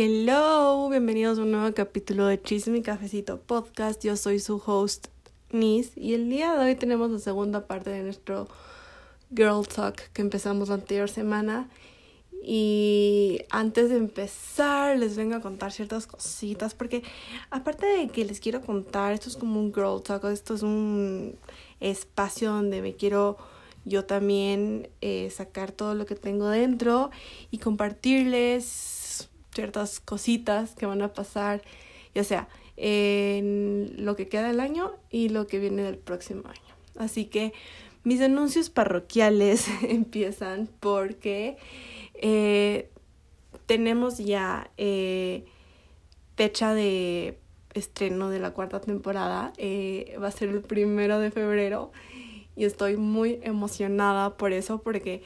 Hello, bienvenidos a un nuevo capítulo de Chisme y Cafecito Podcast. Yo soy su host Nis y el día de hoy tenemos la segunda parte de nuestro Girl Talk que empezamos la anterior semana. Y antes de empezar les vengo a contar ciertas cositas porque aparte de que les quiero contar, esto es como un Girl Talk, esto es un espacio donde me quiero yo también eh, sacar todo lo que tengo dentro y compartirles ciertas cositas que van a pasar, ya sea en lo que queda del año y lo que viene del próximo año. Así que mis anuncios parroquiales empiezan porque eh, tenemos ya eh, fecha de estreno de la cuarta temporada. Eh, va a ser el primero de febrero y estoy muy emocionada por eso porque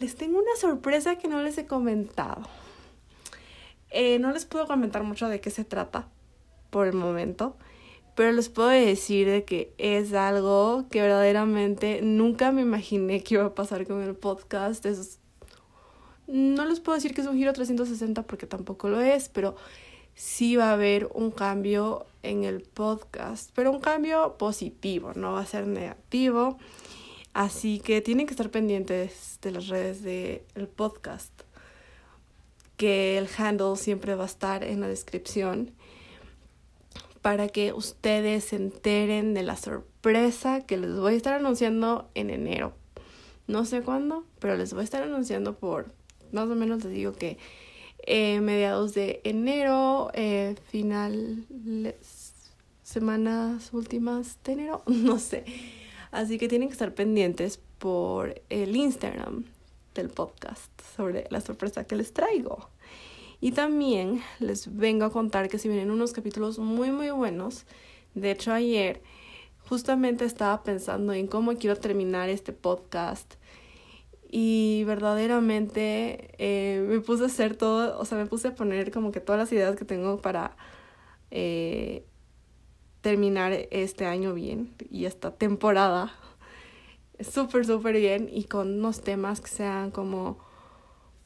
les tengo una sorpresa que no les he comentado. Eh, no les puedo comentar mucho de qué se trata por el momento, pero les puedo decir de que es algo que verdaderamente nunca me imaginé que iba a pasar con el podcast. no les puedo decir que es un giro 360 porque tampoco lo es, pero sí va a haber un cambio en el podcast, pero un cambio positivo, no va a ser negativo. Así que tienen que estar pendientes de las redes del podcast que el handle siempre va a estar en la descripción para que ustedes se enteren de la sorpresa que les voy a estar anunciando en enero. No sé cuándo, pero les voy a estar anunciando por, más o menos les digo que eh, mediados de enero, eh, final, semanas últimas de enero, no sé. Así que tienen que estar pendientes por el Instagram del podcast sobre la sorpresa que les traigo. Y también les vengo a contar que si vienen unos capítulos muy muy buenos. De hecho ayer justamente estaba pensando en cómo quiero terminar este podcast y verdaderamente eh, me puse a hacer todo, o sea, me puse a poner como que todas las ideas que tengo para eh, terminar este año bien y esta temporada súper, súper bien y con unos temas que sean como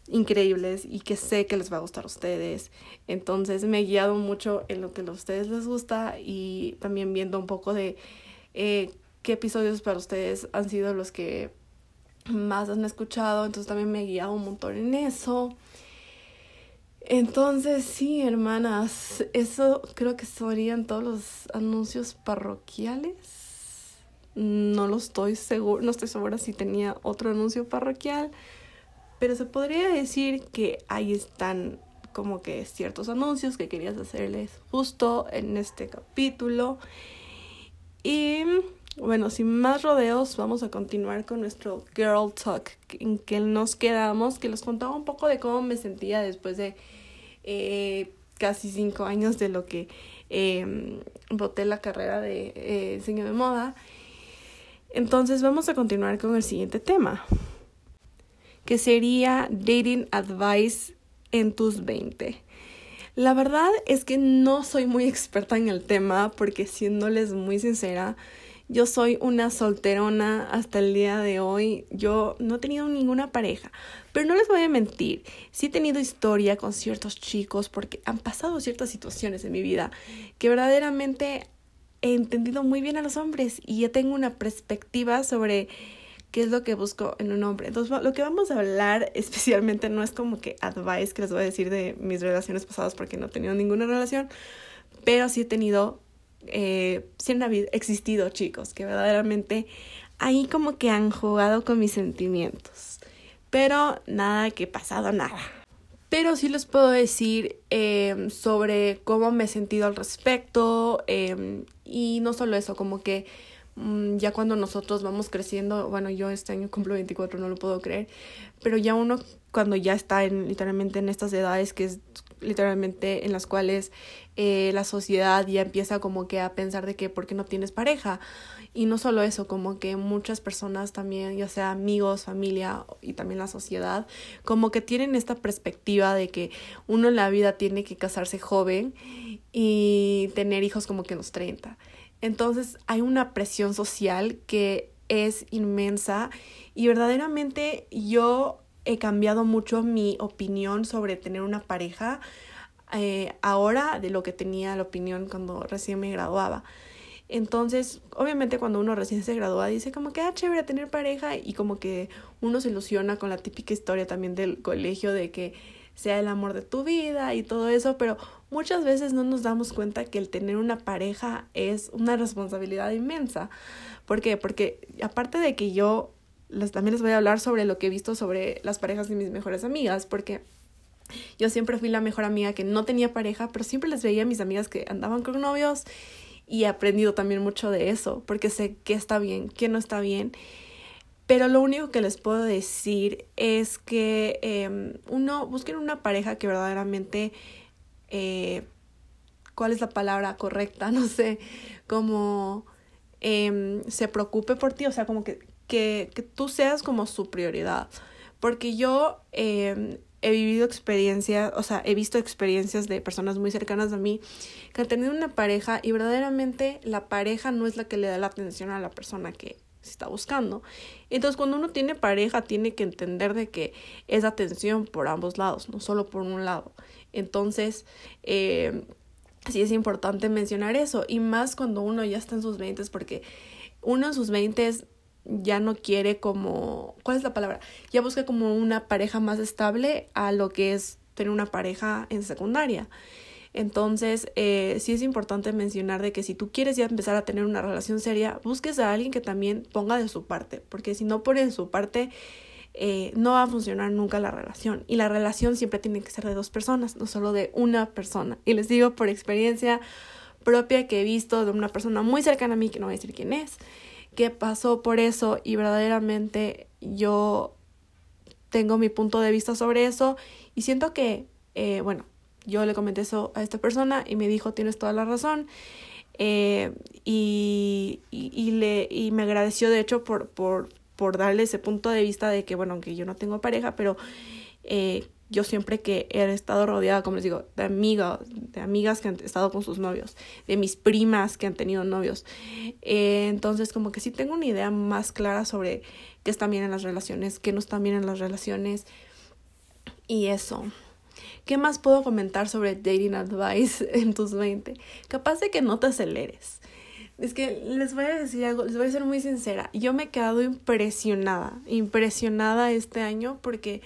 increíbles y que sé que les va a gustar a ustedes. Entonces me he guiado mucho en lo que a ustedes les gusta y también viendo un poco de eh, qué episodios para ustedes han sido los que más han escuchado. Entonces también me he guiado un montón en eso. Entonces, sí, hermanas, eso creo que serían todos los anuncios parroquiales. No lo estoy seguro, no estoy segura si tenía otro anuncio parroquial, pero se podría decir que ahí están como que ciertos anuncios que querías hacerles justo en este capítulo. Y bueno, sin más rodeos, vamos a continuar con nuestro Girl Talk, en que nos quedamos, que les contaba un poco de cómo me sentía después de eh, casi cinco años de lo que eh, voté la carrera de eh, diseño de moda. Entonces vamos a continuar con el siguiente tema, que sería dating advice en tus 20. La verdad es que no soy muy experta en el tema porque siéndoles muy sincera, yo soy una solterona hasta el día de hoy. Yo no he tenido ninguna pareja. Pero no les voy a mentir. Sí he tenido historia con ciertos chicos porque han pasado ciertas situaciones en mi vida que verdaderamente he entendido muy bien a los hombres y ya tengo una perspectiva sobre qué es lo que busco en un hombre. Entonces, lo que vamos a hablar especialmente no es como que advice que les voy a decir de mis relaciones pasadas porque no he tenido ninguna relación, pero sí he tenido, eh, sí han existido chicos que verdaderamente ahí como que han jugado con mis sentimientos. Pero nada que pasado nada. Pero sí les puedo decir eh, sobre cómo me he sentido al respecto. Eh, y no solo eso, como que mm, ya cuando nosotros vamos creciendo, bueno, yo este año cumplo 24, no lo puedo creer, pero ya uno cuando ya está en, literalmente en estas edades que es literalmente en las cuales eh, la sociedad ya empieza como que a pensar de que por qué no tienes pareja y no solo eso, como que muchas personas también, ya sea amigos, familia y también la sociedad, como que tienen esta perspectiva de que uno en la vida tiene que casarse joven y tener hijos como que en los 30. Entonces hay una presión social que es inmensa y verdaderamente yo he cambiado mucho mi opinión sobre tener una pareja eh, ahora de lo que tenía la opinión cuando recién me graduaba. Entonces, obviamente cuando uno recién se gradúa dice como que, ah, chévere tener pareja y como que uno se ilusiona con la típica historia también del colegio de que sea el amor de tu vida y todo eso, pero muchas veces no nos damos cuenta que el tener una pareja es una responsabilidad inmensa. ¿Por qué? Porque aparte de que yo también les voy a hablar sobre lo que he visto sobre las parejas de mis mejores amigas, porque yo siempre fui la mejor amiga que no tenía pareja, pero siempre les veía a mis amigas que andaban con novios y he aprendido también mucho de eso, porque sé qué está bien, qué no está bien. Pero lo único que les puedo decir es que em, uno, busquen una pareja que verdaderamente, eh, ¿cuál es la palabra correcta? No sé, como em, se preocupe por ti, o sea, como que, que, que tú seas como su prioridad. Porque yo eh, he vivido experiencias, o sea, he visto experiencias de personas muy cercanas a mí que han tenido una pareja y verdaderamente la pareja no es la que le da la atención a la persona que se está buscando. Entonces, cuando uno tiene pareja, tiene que entender de que es atención por ambos lados, no solo por un lado. Entonces, eh, sí es importante mencionar eso, y más cuando uno ya está en sus 20, porque uno en sus 20 ya no quiere como, ¿cuál es la palabra? Ya busca como una pareja más estable a lo que es tener una pareja en secundaria. Entonces, eh, sí es importante mencionar de que si tú quieres ya empezar a tener una relación seria, busques a alguien que también ponga de su parte, porque si no pone su parte, eh, no va a funcionar nunca la relación. Y la relación siempre tiene que ser de dos personas, no solo de una persona. Y les digo por experiencia propia que he visto de una persona muy cercana a mí, que no voy a decir quién es, que pasó por eso y verdaderamente yo tengo mi punto de vista sobre eso y siento que, eh, bueno, yo le comenté eso a esta persona y me dijo, tienes toda la razón. Eh, y, y, le, y me agradeció de hecho por, por, por darle ese punto de vista de que, bueno, aunque yo no tengo pareja, pero eh, yo siempre que he estado rodeada, como les digo, de amigas, de amigas que han estado con sus novios, de mis primas que han tenido novios. Eh, entonces, como que sí tengo una idea más clara sobre qué está bien en las relaciones, qué no está bien en las relaciones. Y eso. ¿Qué más puedo comentar sobre dating advice en tus 20? Capaz de que no te aceleres. Es que les voy a decir algo, les voy a ser muy sincera. Yo me he quedado impresionada, impresionada este año porque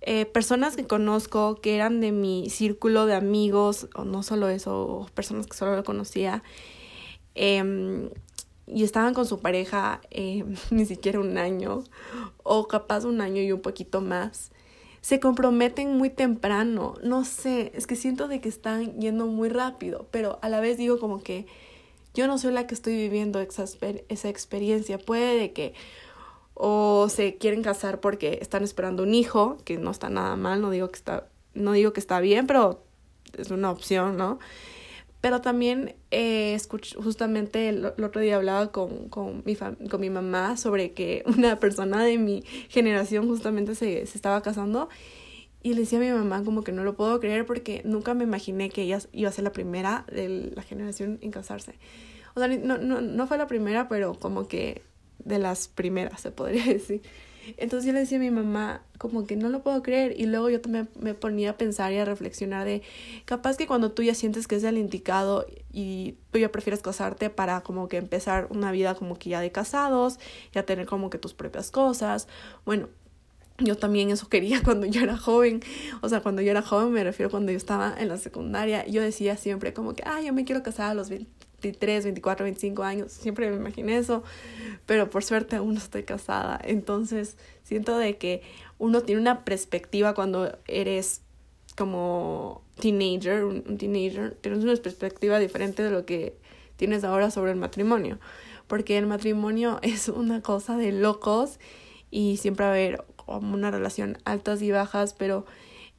eh, personas que conozco que eran de mi círculo de amigos, o no solo eso, personas que solo lo conocía, eh, y estaban con su pareja eh, ni siquiera un año, o capaz un año y un poquito más, se comprometen muy temprano, no sé, es que siento de que están yendo muy rápido, pero a la vez digo como que yo no soy la que estoy viviendo esa, experiencia, puede que o se quieren casar porque están esperando un hijo, que no está nada mal, no digo que está, no digo que está bien, pero es una opción, ¿no? Pero también eh, justamente el, otro día hablaba con, con, mi con mi mamá sobre que una persona de mi generación justamente se, se estaba casando y le decía a mi mamá como que no lo puedo creer porque nunca me imaginé que ella iba a ser la primera de la generación en casarse. O sea, no, no, no fue la primera, pero como que de las primeras, se podría decir. Entonces yo le decía a mi mamá como que no lo puedo creer y luego yo también me ponía a pensar y a reflexionar de capaz que cuando tú ya sientes que es el indicado y tú ya prefieres casarte para como que empezar una vida como que ya de casados, ya tener como que tus propias cosas. Bueno, yo también eso quería cuando yo era joven. O sea, cuando yo era joven me refiero cuando yo estaba en la secundaria. Yo decía siempre como que, ah, yo me quiero casar a los 20 23, 24, 25 años, siempre me imaginé eso, pero por suerte aún no estoy casada. Entonces, siento de que uno tiene una perspectiva cuando eres como teenager, un teenager, tienes una perspectiva diferente de lo que tienes ahora sobre el matrimonio, porque el matrimonio es una cosa de locos y siempre va a haber una relación altas y bajas, pero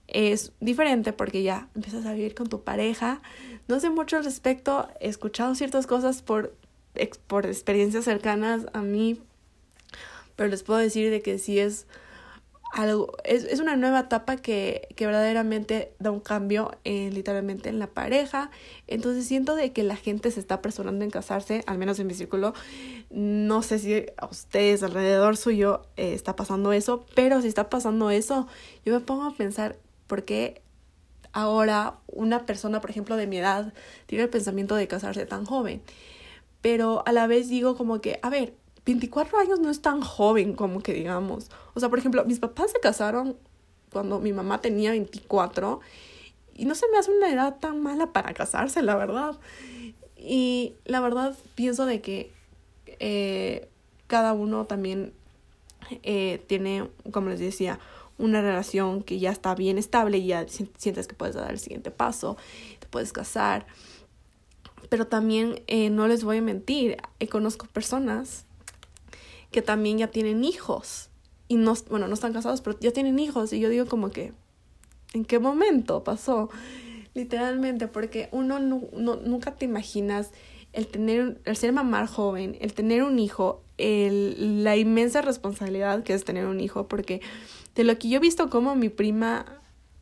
es diferente porque ya empiezas a vivir con tu pareja. No sé mucho al respecto, he escuchado ciertas cosas por, por experiencias cercanas a mí, pero les puedo decir de que sí es algo, es, es una nueva etapa que, que verdaderamente da un cambio en, literalmente en la pareja. Entonces siento de que la gente se está apresurando en casarse, al menos en mi círculo. No sé si a ustedes alrededor suyo eh, está pasando eso, pero si está pasando eso, yo me pongo a pensar porque ahora una persona, por ejemplo, de mi edad, tiene el pensamiento de casarse tan joven. Pero a la vez digo como que, a ver, 24 años no es tan joven como que digamos. O sea, por ejemplo, mis papás se casaron cuando mi mamá tenía 24 y no se me hace una edad tan mala para casarse, la verdad. Y la verdad pienso de que eh, cada uno también eh, tiene, como les decía, una relación que ya está bien estable y ya sientes que puedes dar el siguiente paso, te puedes casar. Pero también eh, no les voy a mentir, conozco personas que también ya tienen hijos y no, bueno, no están casados, pero ya tienen hijos y yo digo como que, ¿en qué momento pasó? Literalmente, porque uno no, nunca te imaginas el tener, el ser mamá joven, el tener un hijo, el, la inmensa responsabilidad que es tener un hijo, porque de lo que yo he visto como mi prima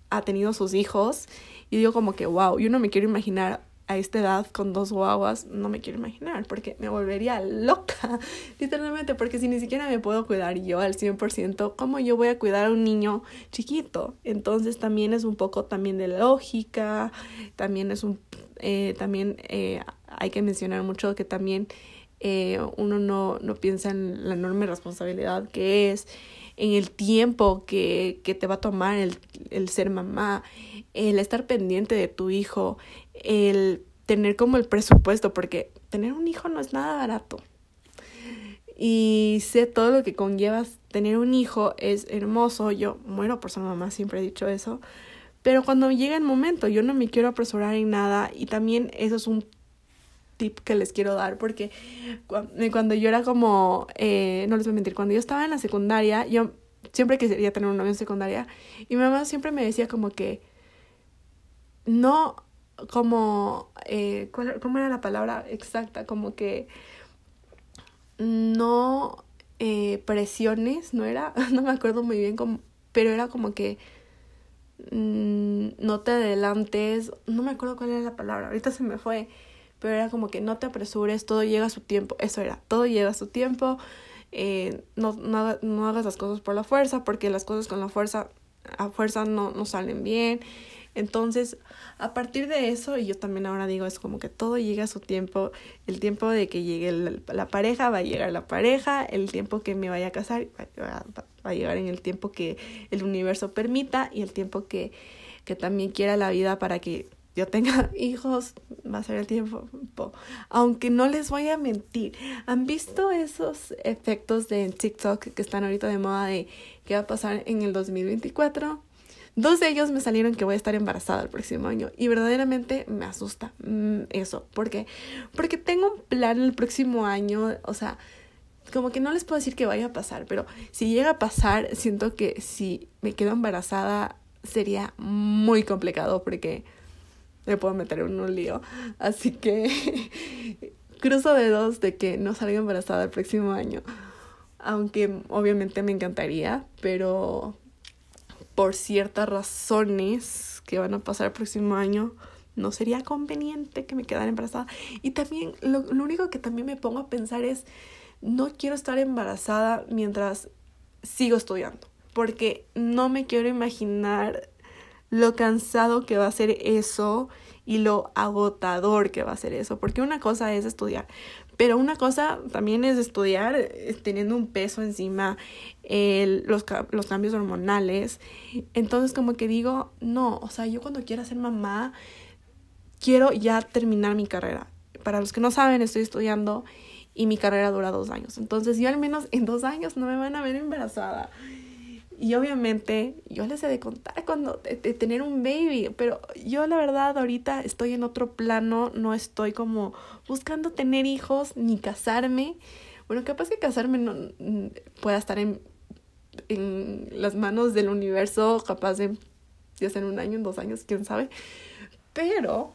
ha tenido sus hijos, y digo como que, wow, yo no me quiero imaginar a esta edad con dos guaguas, no me quiero imaginar, porque me volvería loca, literalmente, porque si ni siquiera me puedo cuidar yo al 100%, ¿cómo yo voy a cuidar a un niño chiquito? Entonces también es un poco también de lógica, también es un, eh, también eh, hay que mencionar mucho que también eh, uno no, no piensa en la enorme responsabilidad que es, en el tiempo que, que te va a tomar el, el ser mamá, el estar pendiente de tu hijo, el tener como el presupuesto, porque tener un hijo no es nada barato. Y sé todo lo que conllevas tener un hijo es hermoso. Yo muero por ser mamá, siempre he dicho eso. Pero cuando llega el momento, yo no me quiero apresurar en nada. Y también eso es un tip que les quiero dar. Porque cuando yo era como, eh, no les voy a mentir, cuando yo estaba en la secundaria, yo siempre quería tener un novio secundaria. Y mi mamá siempre me decía como que no como, eh, ¿cómo era la palabra exacta? Como que no eh, presiones, ¿no era? No me acuerdo muy bien, como, pero era como que mm, no te adelantes, no me acuerdo cuál era la palabra, ahorita se me fue, pero era como que no te apresures, todo llega a su tiempo, eso era, todo llega a su tiempo, eh, no, no, no hagas las cosas por la fuerza, porque las cosas con la fuerza, a fuerza no, no salen bien, entonces, a partir de eso, y yo también ahora digo, es como que todo llega a su tiempo, el tiempo de que llegue la, pareja, va a llegar la pareja, el tiempo que me vaya a casar, va, a llegar en el tiempo que el universo permita y el tiempo que, que también quiera la vida para que yo tenga hijos, va a ser el tiempo. Aunque no les voy a mentir, ¿han visto esos efectos de TikTok que están ahorita de moda de qué va a pasar en el 2024? Dos de ellos me salieron que voy a estar embarazada el próximo año y verdaderamente me asusta mm, eso. ¿Por qué? Porque tengo un plan el próximo año, o sea, como que no les puedo decir que vaya a pasar, pero si llega a pasar, siento que si me quedo embarazada sería muy complicado porque me puedo meter en un lío. Así que cruzo dedos de que no salga embarazada el próximo año. Aunque obviamente me encantaría, pero por ciertas razones que van a pasar el próximo año, no sería conveniente que me quedara embarazada. Y también, lo, único que también me pongo a pensar es, no quiero estar embarazada mientras sigo estudiando, porque no me quiero imaginar lo cansado que va a ser eso y lo agotador que va a ser eso, porque una cosa es estudiar, pero una cosa también es estudiar eh, teniendo un peso encima, el, los, los cambios hormonales. Entonces como que digo, no, o sea, yo cuando quiera ser mamá, quiero ya terminar mi carrera. Para los que no saben, estoy estudiando y mi carrera dura dos años. Entonces yo al menos en dos años no me van a ver embarazada. Y obviamente yo les he de contar cuando de, tener un baby, pero yo la verdad ahorita estoy en otro plano, no estoy como buscando tener hijos ni casarme. Bueno, capaz que casarme no pueda estar en, en las manos del universo, capaz de ya sea un año, en dos años, quién sabe. Pero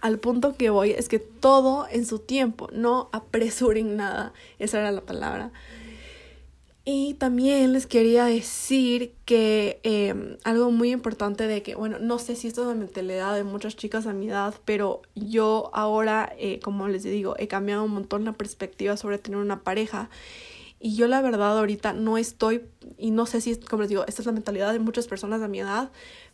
al punto que voy es que todo en su tiempo, no apresuren nada, esa era la palabra. Y también les quería decir que em, algo muy importante de que, bueno, no sé si esto es la mentalidad de muchas chicas a mi edad, pero yo ahora, eh, como les digo, he cambiado un montón la perspectiva sobre tener una pareja. Y yo la verdad ahorita no estoy, y no sé si, como les digo, esta es la mentalidad de muchas personas a mi edad,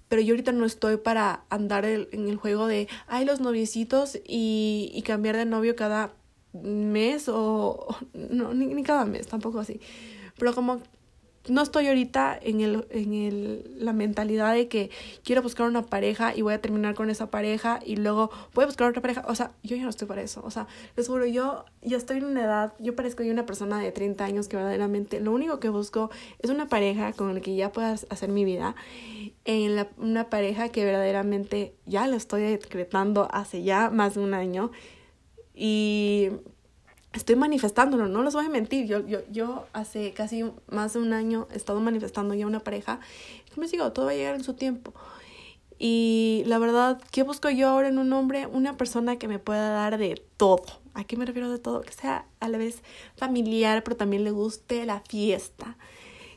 pero yo ahorita no estoy para andar en el juego de, ay, los noviecitos y, y cambiar de novio cada mes o, no, ni, ni cada mes, tampoco así, pero como no estoy ahorita en, el, en el, la mentalidad de que quiero buscar una pareja y voy a terminar con esa pareja y luego voy a buscar otra pareja. O sea, yo ya no estoy para eso. O sea, les juro, yo ya estoy en una edad, yo parezco yo una persona de 30 años que verdaderamente lo único que busco es una pareja con la que ya pueda hacer mi vida. En la, una pareja que verdaderamente ya lo estoy decretando hace ya más de un año. Y estoy manifestándolo, no les voy a mentir. Yo, yo, yo hace casi más de un año he estado manifestando ya una pareja. me sigo, todo va a llegar en su tiempo. Y la verdad, ¿qué busco yo ahora en un hombre? Una persona que me pueda dar de todo. ¿A qué me refiero de todo? Que sea a la vez familiar, pero también le guste la fiesta.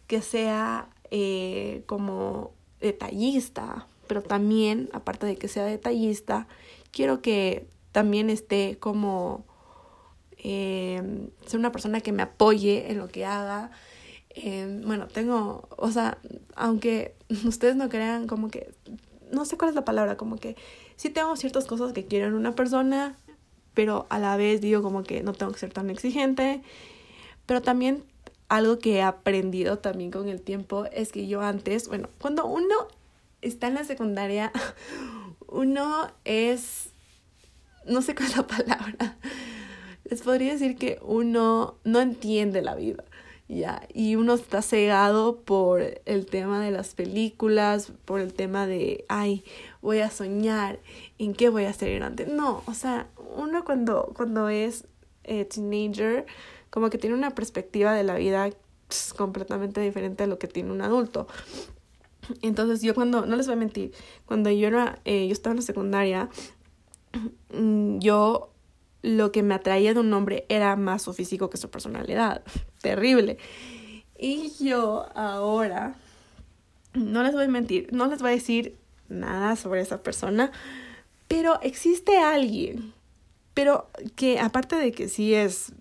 Que sea eh, como detallista, pero también, aparte de que sea detallista, quiero que también esté como eh, ser una persona que me apoye en lo que haga. Eh, bueno, tengo, o sea, aunque ustedes no crean como que, no sé cuál es la palabra, como que sí tengo ciertas cosas que quiero en una persona, pero a la vez digo como que no tengo que ser tan exigente, pero también algo que he aprendido también con el tiempo es que yo antes, bueno, cuando uno está en la secundaria, uno es, no sé cuál es la palabra, les podría decir que uno no entiende la vida, ¿ya? Y uno está cegado por el tema de las películas, por el tema de, ay, voy a soñar, ¿en qué voy a ser grande? No, o sea, uno cuando, cuando es eh, teenager, como que tiene una perspectiva de la vida pues, completamente diferente a lo que tiene un adulto. Entonces yo cuando, no les voy a mentir, cuando yo era, eh, yo estaba en la secundaria, mm, yo lo que me atraía de un hombre era más su físico que su personalidad. Terrible. Y yo ahora, no les voy a mentir, no les voy a decir nada sobre esa persona, pero existe alguien, pero que aparte de que sí es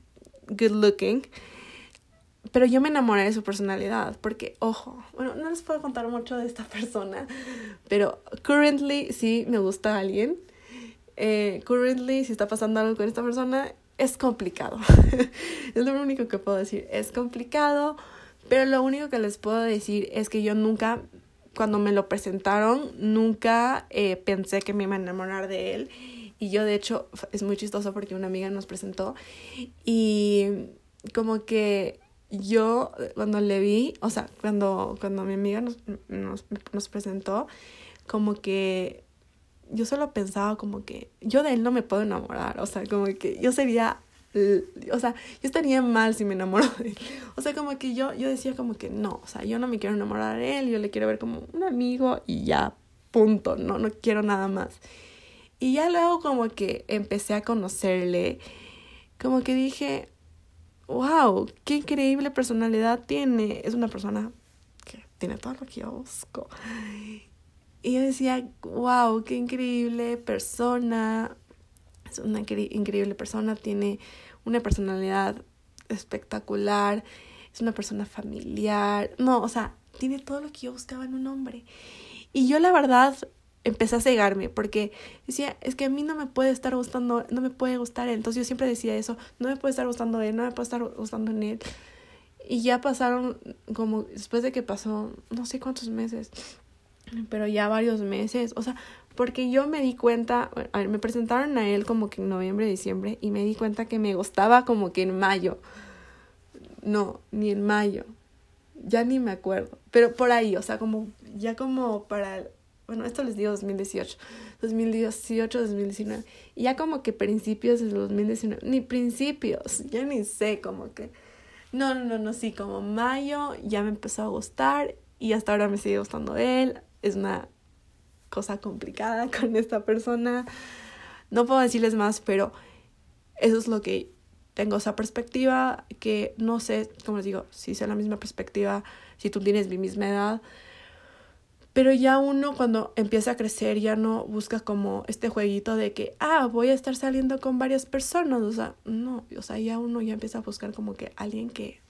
good looking, pero yo me enamoré de su personalidad, porque, ojo, bueno, no les puedo contar mucho de esta persona, pero currently sí me gusta alguien eh, currently, si está pasando algo con esta persona, es complicado. es lo único que puedo decir. Es complicado, pero lo único que les puedo decir es que yo nunca, cuando me lo presentaron, nunca eh, pensé que me iba a enamorar de él. Y yo, de hecho, es muy chistoso porque una amiga nos presentó y como que yo cuando le vi, o sea, cuando, cuando mi amiga nos, nos, nos presentó, como que yo solo pensaba como que yo de él no me puedo enamorar, o sea, como que yo sería, o sea, yo estaría mal si me enamoro de él. O sea, como que yo, yo decía como que no, o sea, yo no me quiero enamorar de él, yo le quiero ver como un amigo y ya, punto, no, no quiero nada más. Y ya luego como que empecé a conocerle, como que dije, wow, qué increíble personalidad tiene. Es una persona que tiene todo lo que yo busco. Y yo decía, wow, qué increíble persona. Es una increíble persona, tiene una personalidad espectacular, es una persona familiar. No, o sea, tiene todo lo que yo buscaba en un hombre. Y yo la verdad empecé a cegarme porque decía, es que a mí no me puede estar gustando, no me puede gustar él. Entonces yo siempre decía eso, no me puede estar gustando él, no me puede estar gustando en él. Y ya pasaron como, después de que pasó, no sé cuántos meses, pero ya varios meses, o sea, porque yo me di cuenta, a ver, me presentaron a él como que en noviembre, diciembre, y me di cuenta que me gustaba como que en mayo. No, ni en mayo. Ya ni me acuerdo. Pero por ahí, o sea, como, ya como para, bueno, esto les digo 2018, 2018, 2019. Y ya como que principios de 2019, ni principios, ya ni sé, como que, no, no, no, no, sí, como mayo ya me empezó a gustar y hasta ahora me sigue gustando él es una cosa complicada con esta persona. No puedo decirles más, pero eso es lo que tengo esa perspectiva que no sé, como les digo, si sea la misma perspectiva, si tú tienes mi misma edad, pero ya uno cuando empieza a crecer ya no busca como este jueguito de que, ah, voy a estar saliendo con varias personas, o sea, no, o sea, ya uno ya empieza a buscar como que alguien que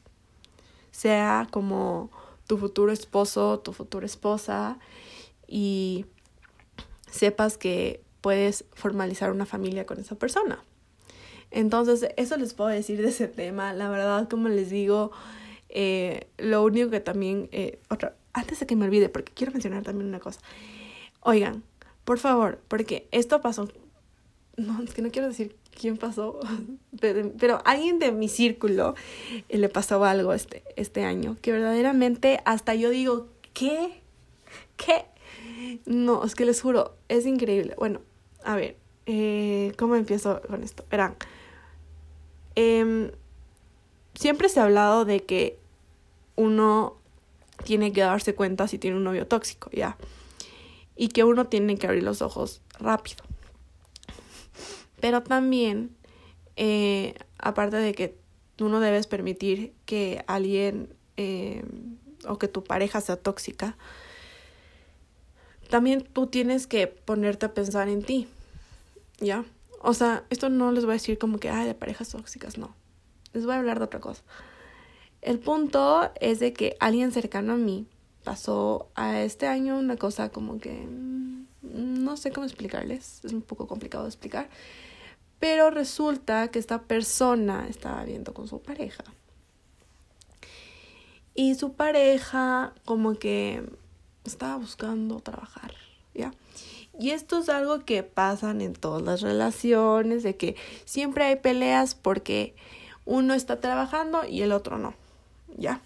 sea como tu futuro esposo, tu futura esposa. y sepas que puedes formalizar una familia con esa persona. Entonces, eso les puedo decir de ese tema. La verdad, como les digo, eh, lo único que también, eh, otra, antes de que me olvide, porque quiero mencionar también una cosa. Oigan, por favor, porque esto pasó, no, es que no quiero decir quién pasó, pero, pero alguien de mi círculo eh, le pasó algo este, este año, que verdaderamente hasta yo digo, ¿qué? ¿Qué? No, es que les juro, es increíble. Bueno, a ver, eh, ¿cómo empiezo con esto? Verán, eh, siempre se ha hablado de que uno tiene que darse cuenta si tiene un novio tóxico, ¿ya? Y que uno tiene que abrir los ojos rápido. Pero también, eh, aparte de que tú no debes permitir que alguien eh, o que tu pareja sea tóxica, también tú tienes que ponerte a pensar en ti, ¿ya? O sea, esto no les voy a decir como que, ay, de parejas tóxicas, no. Les voy a hablar de otra cosa. El punto es de que alguien cercano a mí pasó a este año una cosa como que mm, no sé cómo explicarles, es un poco complicado de explicar, pero resulta que esta persona estaba viendo con su pareja. Y su pareja como que estaba buscando trabajar, ¿ya? Y esto es algo que pasan en todas las relaciones, de que siempre hay peleas porque uno está trabajando y el otro no. ¿ya?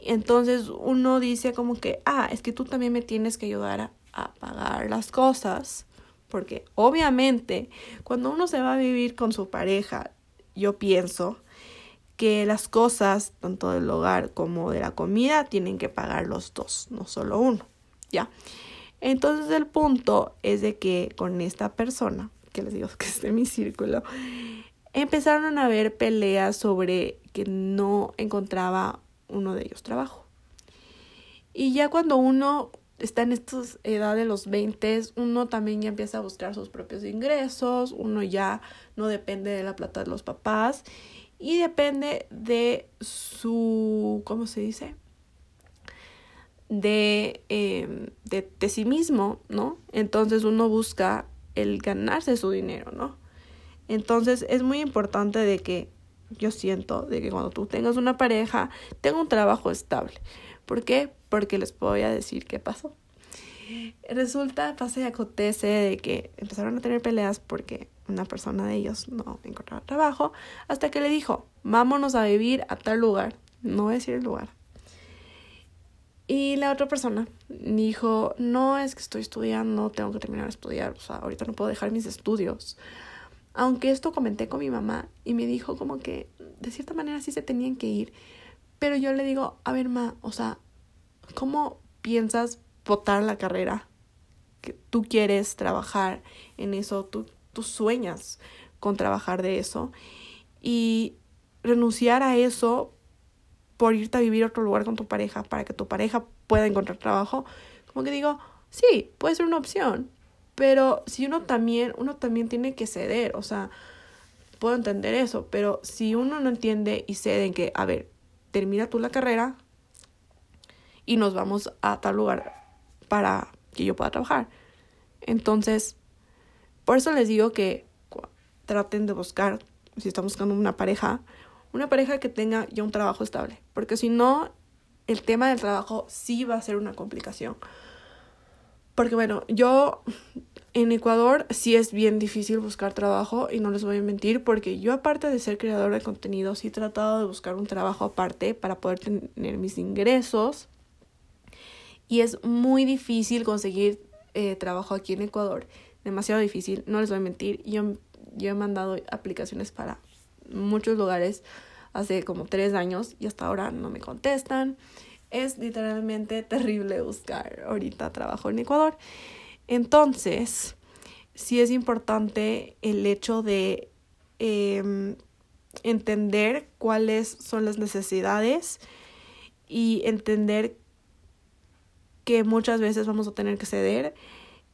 Entonces uno dice como que, ah, es que tú también me tienes que ayudar a, a, pagar las cosas. Porque obviamente cuando uno se va a vivir con su pareja, yo pienso que las cosas, tanto del hogar como de la comida, tienen que pagar los dos, no solo uno, ¿ya? Entonces el punto es de que con esta persona, que les digo que es de mi círculo, empezaron a haber peleas sobre que no encontraba uno de ellos trabajo. Y ya cuando uno está en esta edad de los 20, uno también ya empieza a buscar sus propios ingresos, uno ya no depende de la plata de los papás y depende de su, ¿cómo se dice? De, em, de, de sí mismo, ¿no? Entonces uno busca el ganarse su dinero, ¿no? Entonces es muy importante de que yo siento de que cuando tú tengas una pareja, tenga un trabajo estable. ¿Por qué? Porque les voy a decir qué pasó. Resulta, pasa y acontece de que empezaron a tener peleas porque una persona de ellos no encontraba trabajo, hasta que le dijo, vámonos a vivir a tal lugar. No voy a decir el lugar. Y la otra persona dijo, no, es que estoy estudiando, tengo que terminar de estudiar, o sea, ahorita no puedo dejar mis estudios. Aunque esto comenté con mi mamá y me dijo como que de cierta manera sí se tenían que ir. Pero yo le digo, a ver, ma, o sea, ¿cómo piensas votar la carrera? Que tú quieres trabajar en eso, tú, tú sueñas con trabajar de eso. Y renunciar a eso por irte a vivir a otro lugar con tu pareja para que tu pareja pueda encontrar trabajo, como que digo, sí, puede ser una opción, pero si uno también, uno también tiene que ceder, o sea, puedo entender eso, pero si uno no entiende y cede en que, a ver, termina tú la carrera y nos vamos a tal lugar para que yo pueda trabajar. Entonces, por eso les digo que traten de buscar, si están buscando una pareja, una pareja que tenga ya un trabajo estable, porque si no, el tema del trabajo sí va a ser una complicación. Porque bueno, yo en Ecuador sí es bien difícil buscar trabajo y no les voy a mentir porque yo aparte de ser creador de contenido sí he tratado de buscar un trabajo aparte para poder tener mis ingresos y es muy difícil conseguir eh, trabajo aquí en Ecuador, demasiado difícil, no les voy a mentir, yo, yo he mandado aplicaciones para muchos lugares hace como tres años y hasta ahora no me contestan es literalmente terrible buscar ahorita trabajo en Ecuador. Entonces, sí es importante el hecho de em, entender cuáles son las necesidades y entender que muchas veces vamos a tener que ceder.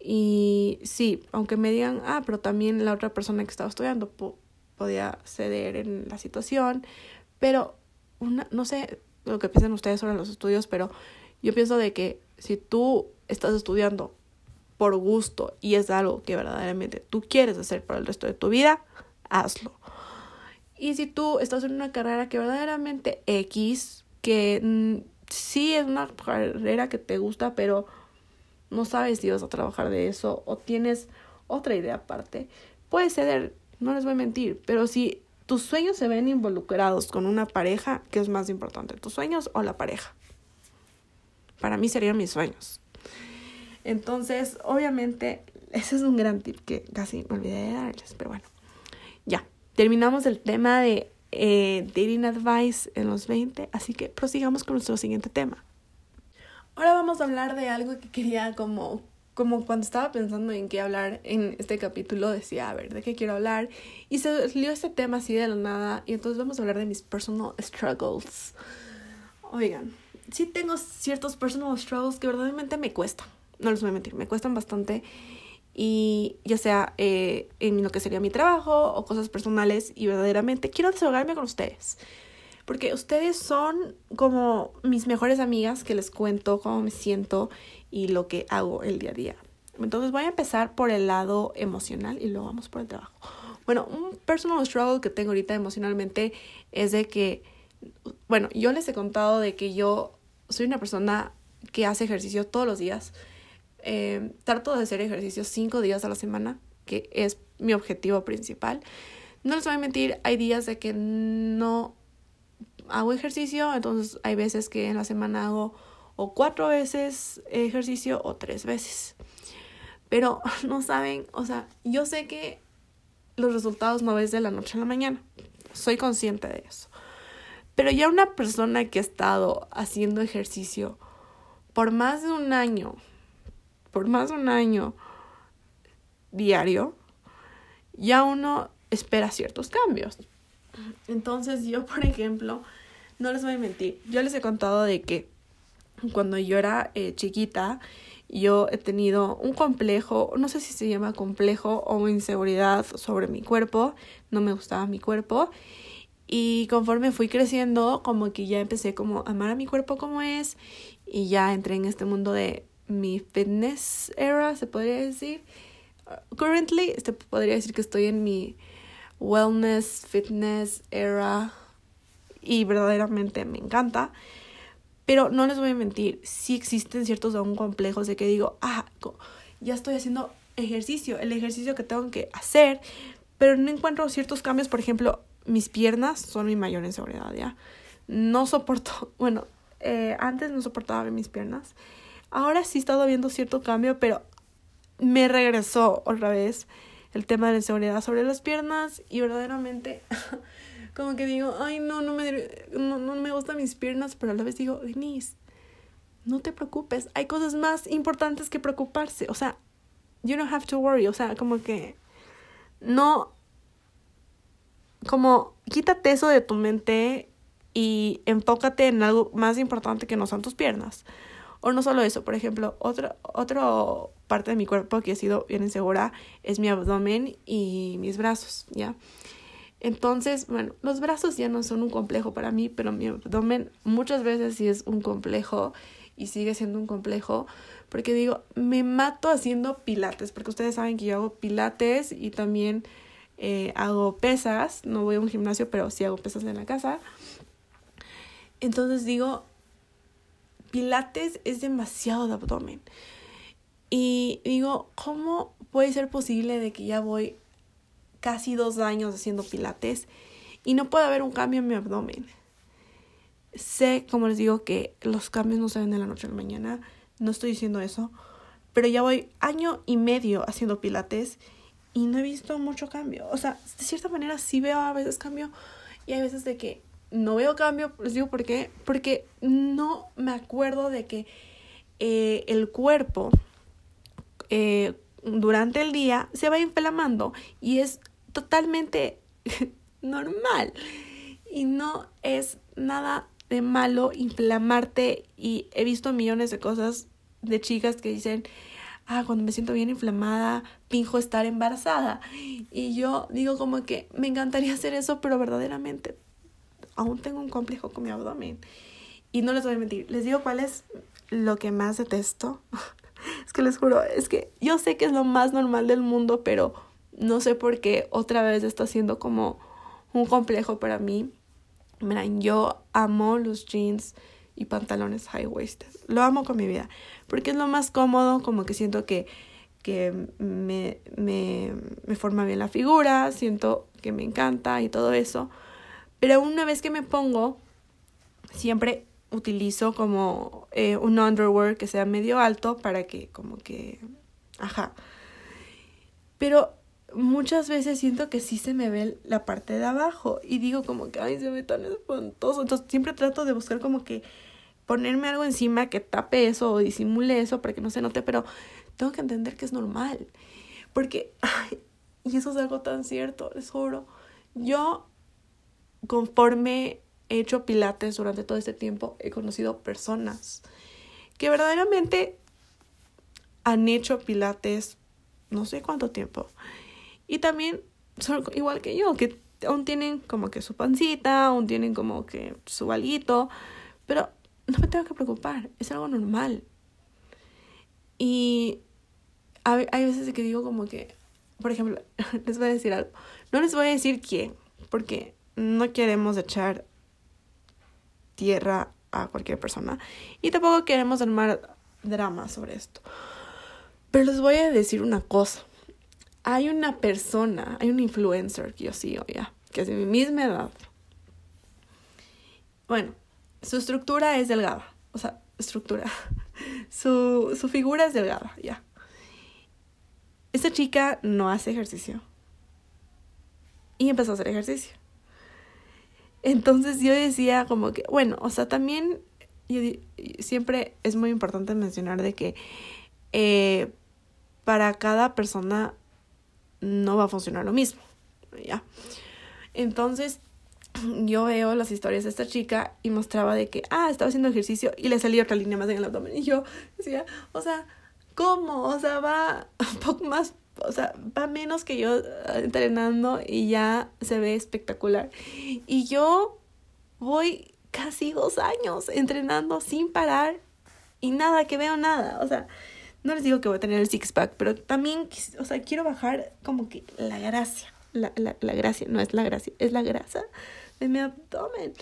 Y sí, aunque me digan, ah, pero también la otra persona que estaba estudiando podía ceder en la situación, pero una, no sé, lo que piensan ustedes sobre los estudios, pero yo pienso de que si tú estás estudiando por gusto y es algo que verdaderamente tú quieres hacer para el resto de tu vida, hazlo. Y si tú estás en una carrera que verdaderamente X, que sí es una carrera que te gusta, pero no sabes si vas a trabajar de eso o tienes otra idea aparte, puede ser, no les voy a mentir, pero si tus sueños se ven involucrados con una pareja, ¿qué es más importante? ¿Tus sueños o la pareja? Para mí serían mis sueños. Entonces, obviamente, ese es un gran tip que casi me olvidé de darles, pero bueno, ya. Terminamos el tema de eh, dating advice en los 20, así que prosigamos con nuestro siguiente tema. Ahora vamos a hablar de algo que quería como como cuando estaba pensando en qué hablar en este capítulo, decía, a ver, ¿de qué quiero hablar? Y se salió este tema así de la nada, y entonces vamos a hablar de mis personal struggles. Oigan, sí tengo ciertos personal struggles que verdaderamente me cuestan, no les voy a mentir, me cuestan bastante, y ya sea eh, en lo que sería mi trabajo o cosas personales, y verdaderamente quiero desahogarme con ustedes. Porque ustedes son como mis mejores amigas que les cuento cómo me siento y lo que hago el día a día. Entonces voy a empezar por el lado emocional y luego vamos por el trabajo. Bueno, un personal struggle que tengo ahorita emocionalmente es de que, bueno, yo les he contado de que yo soy una persona que hace ejercicio todos los días. Eh, trato de hacer ejercicio cinco días a la semana, que es mi objetivo principal. No les voy a mentir, hay días de que no hago ejercicio, entonces hay veces que en la semana hago o cuatro veces ejercicio o tres veces. Pero no saben, o sea, yo sé que los resultados no ves de la noche a la mañana. Soy consciente de eso. Pero ya una persona que ha estado haciendo ejercicio por más de un año, por más de un año diario, ya uno espera ciertos cambios. Entonces yo, por ejemplo, no les voy a mentir, yo les he contado de que cuando yo era eh, chiquita, yo he tenido un complejo, no sé si se llama complejo o inseguridad sobre mi cuerpo, no me gustaba mi cuerpo. Y conforme fui creciendo, como que ya empecé como a amar a mi cuerpo como es y ya entré en este mundo de mi fitness era, se podría decir. Currently, se podría decir que estoy en mi wellness, fitness era y verdaderamente me encanta. Pero no les voy a mentir, sí existen ciertos aún complejos de que digo, ah, ya estoy haciendo ejercicio, el ejercicio que tengo que hacer, pero no encuentro ciertos cambios. Por ejemplo, mis piernas son mi mayor inseguridad, ¿ya? No soporto, bueno, eh, antes no soportaba mis piernas. Ahora sí he estado viendo cierto cambio, pero me regresó otra vez el tema de la inseguridad sobre las piernas y verdaderamente como que digo, ay, no, no me, no, no me gustan mis piernas, pero a la vez digo, Denise, no te preocupes, hay cosas más importantes que preocuparse, o sea, you don't have to worry, o sea, como que no, como quítate eso de tu mente y enfócate en algo más importante que no son tus piernas. O no solo eso, por ejemplo, otra otro parte de mi cuerpo que ha sido bien insegura es mi abdomen y mis brazos, ¿ya? Entonces, bueno, los brazos ya no son un complejo para mí, pero mi abdomen muchas veces sí es un complejo y sigue siendo un complejo porque digo, me mato haciendo pilates, porque ustedes saben que yo hago pilates y también eh, hago pesas, no voy a un gimnasio, pero sí hago pesas en la casa. Entonces digo, pilates es demasiado de abdomen. Y digo, ¿cómo puede ser posible de que ya voy casi dos años haciendo pilates y no puede haber un cambio en mi abdomen. Sé, como les digo, que los cambios no se ven de la noche a la mañana, no estoy diciendo eso, pero ya voy año y medio haciendo pilates y no he visto mucho cambio. O sea, de cierta manera sí veo a veces cambio y hay veces de que no veo cambio, les digo por qué, porque no me acuerdo de que eh, el cuerpo eh, durante el día se va inflamando y es totalmente normal. Y no es nada de malo inflamarte y he visto millones de cosas de chicas que dicen, ah, cuando me siento bien inflamada, finjo estar embarazada. Y yo digo como que me encantaría hacer eso, pero verdaderamente aún tengo un complejo con mi abdomen. Y no les voy a mentir, les digo cuál es lo que más detesto. es que les juro, es que yo sé que es lo más normal del mundo, pero no sé por qué otra vez está siendo como un complejo para mí. Miren, yo amo los jeans y pantalones high waisted. Lo amo con mi vida. Porque es lo más cómodo, como que siento que, que me, me, me forma bien la figura, siento que me encanta y todo eso. Pero una vez que me pongo, siempre utilizo como eh, un underwear que sea medio alto para que como que... Ajá. Pero muchas veces siento que sí se me ve la parte de abajo y digo como que, ay, se ve tan espantoso. Entonces siempre trato de buscar como que ponerme algo encima que tape eso o disimule eso para que no se note, pero tengo que entender que es normal. Porque, ay, y eso es algo tan cierto, les juro. Yo, conforme he hecho pilates durante todo este tiempo, he conocido personas que verdaderamente han hecho pilates no sé cuánto tiempo. Y también son igual que yo, que aún tienen como que su pancita, aún tienen como que su balito, pero no me tengo que preocupar, es algo normal. Y hay veces que digo como que, por ejemplo, les voy a decir algo, no les voy a decir quién, porque no queremos echar tierra a cualquier persona y tampoco queremos armar drama sobre esto. Pero les voy a decir una cosa. Hay una persona, hay un influencer que yo sigo ya, que es de mi misma edad. Bueno, su estructura es delgada. O sea, estructura. Su, su figura es delgada, ya. Esta chica no hace ejercicio. Y empezó a hacer ejercicio. Entonces yo decía como que, bueno, o sea, también yo, siempre es muy importante mencionar de que eh, para cada persona no va a funcionar lo mismo, ¿ya? Entonces yo veo las historias de esta chica y mostraba de que, ah, estaba haciendo ejercicio y le salía otra línea más en el abdomen. Y yo decía, o sea, ¿cómo? O sea, va un poco más o sea, va menos que yo ah, entrenando y ya se ve espectacular. Y yo voy casi dos años entrenando sin parar y nada, que veo nada. O sea, no les digo que voy a tener el six pack, pero también, o sea, quiero bajar como que la gracia. La, la, la gracia, no es la gracia, es la grasa de mi abdomen.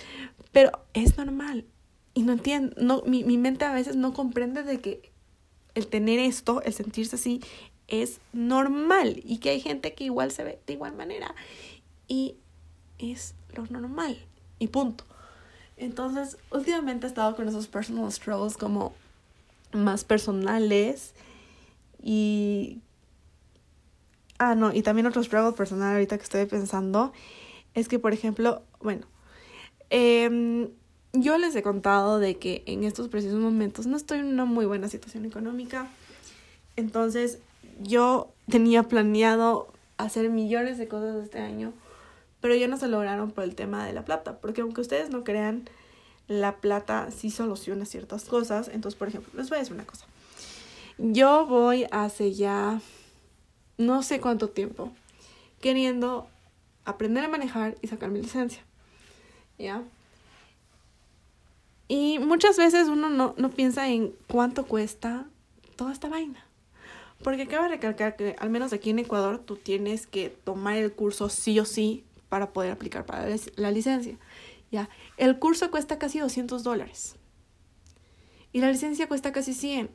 Pero es normal. Y no entiendo, no, mi, mi mente a veces no comprende de que el tener esto, el sentirse así, es normal y que hay gente que igual se ve de igual manera y es lo normal y punto. Entonces, últimamente he estado con esos personal struggles como más personales y... Ah, no, y también otro struggle personal ahorita que estoy pensando es que, por ejemplo, bueno, eh, yo les he contado de que en estos precisos momentos no estoy en una muy buena situación económica. Entonces, yo tenía planeado hacer millones de cosas este año, pero ya no se lograron por el tema de la plata, porque aunque ustedes no crean, la plata sí soluciona ciertas cosas. Entonces, por ejemplo, les voy a decir una cosa. Yo voy hace ya no sé cuánto tiempo queriendo aprender a manejar y sacar mi licencia. ¿Ya? Y muchas veces uno no, no piensa en cuánto cuesta toda esta vaina. Porque cabe recalcar que al menos aquí en Ecuador tú tienes que tomar el curso sí o sí para poder aplicar para la licencia. Ya, el curso cuesta casi 200 dólares. Y la licencia cuesta casi 100.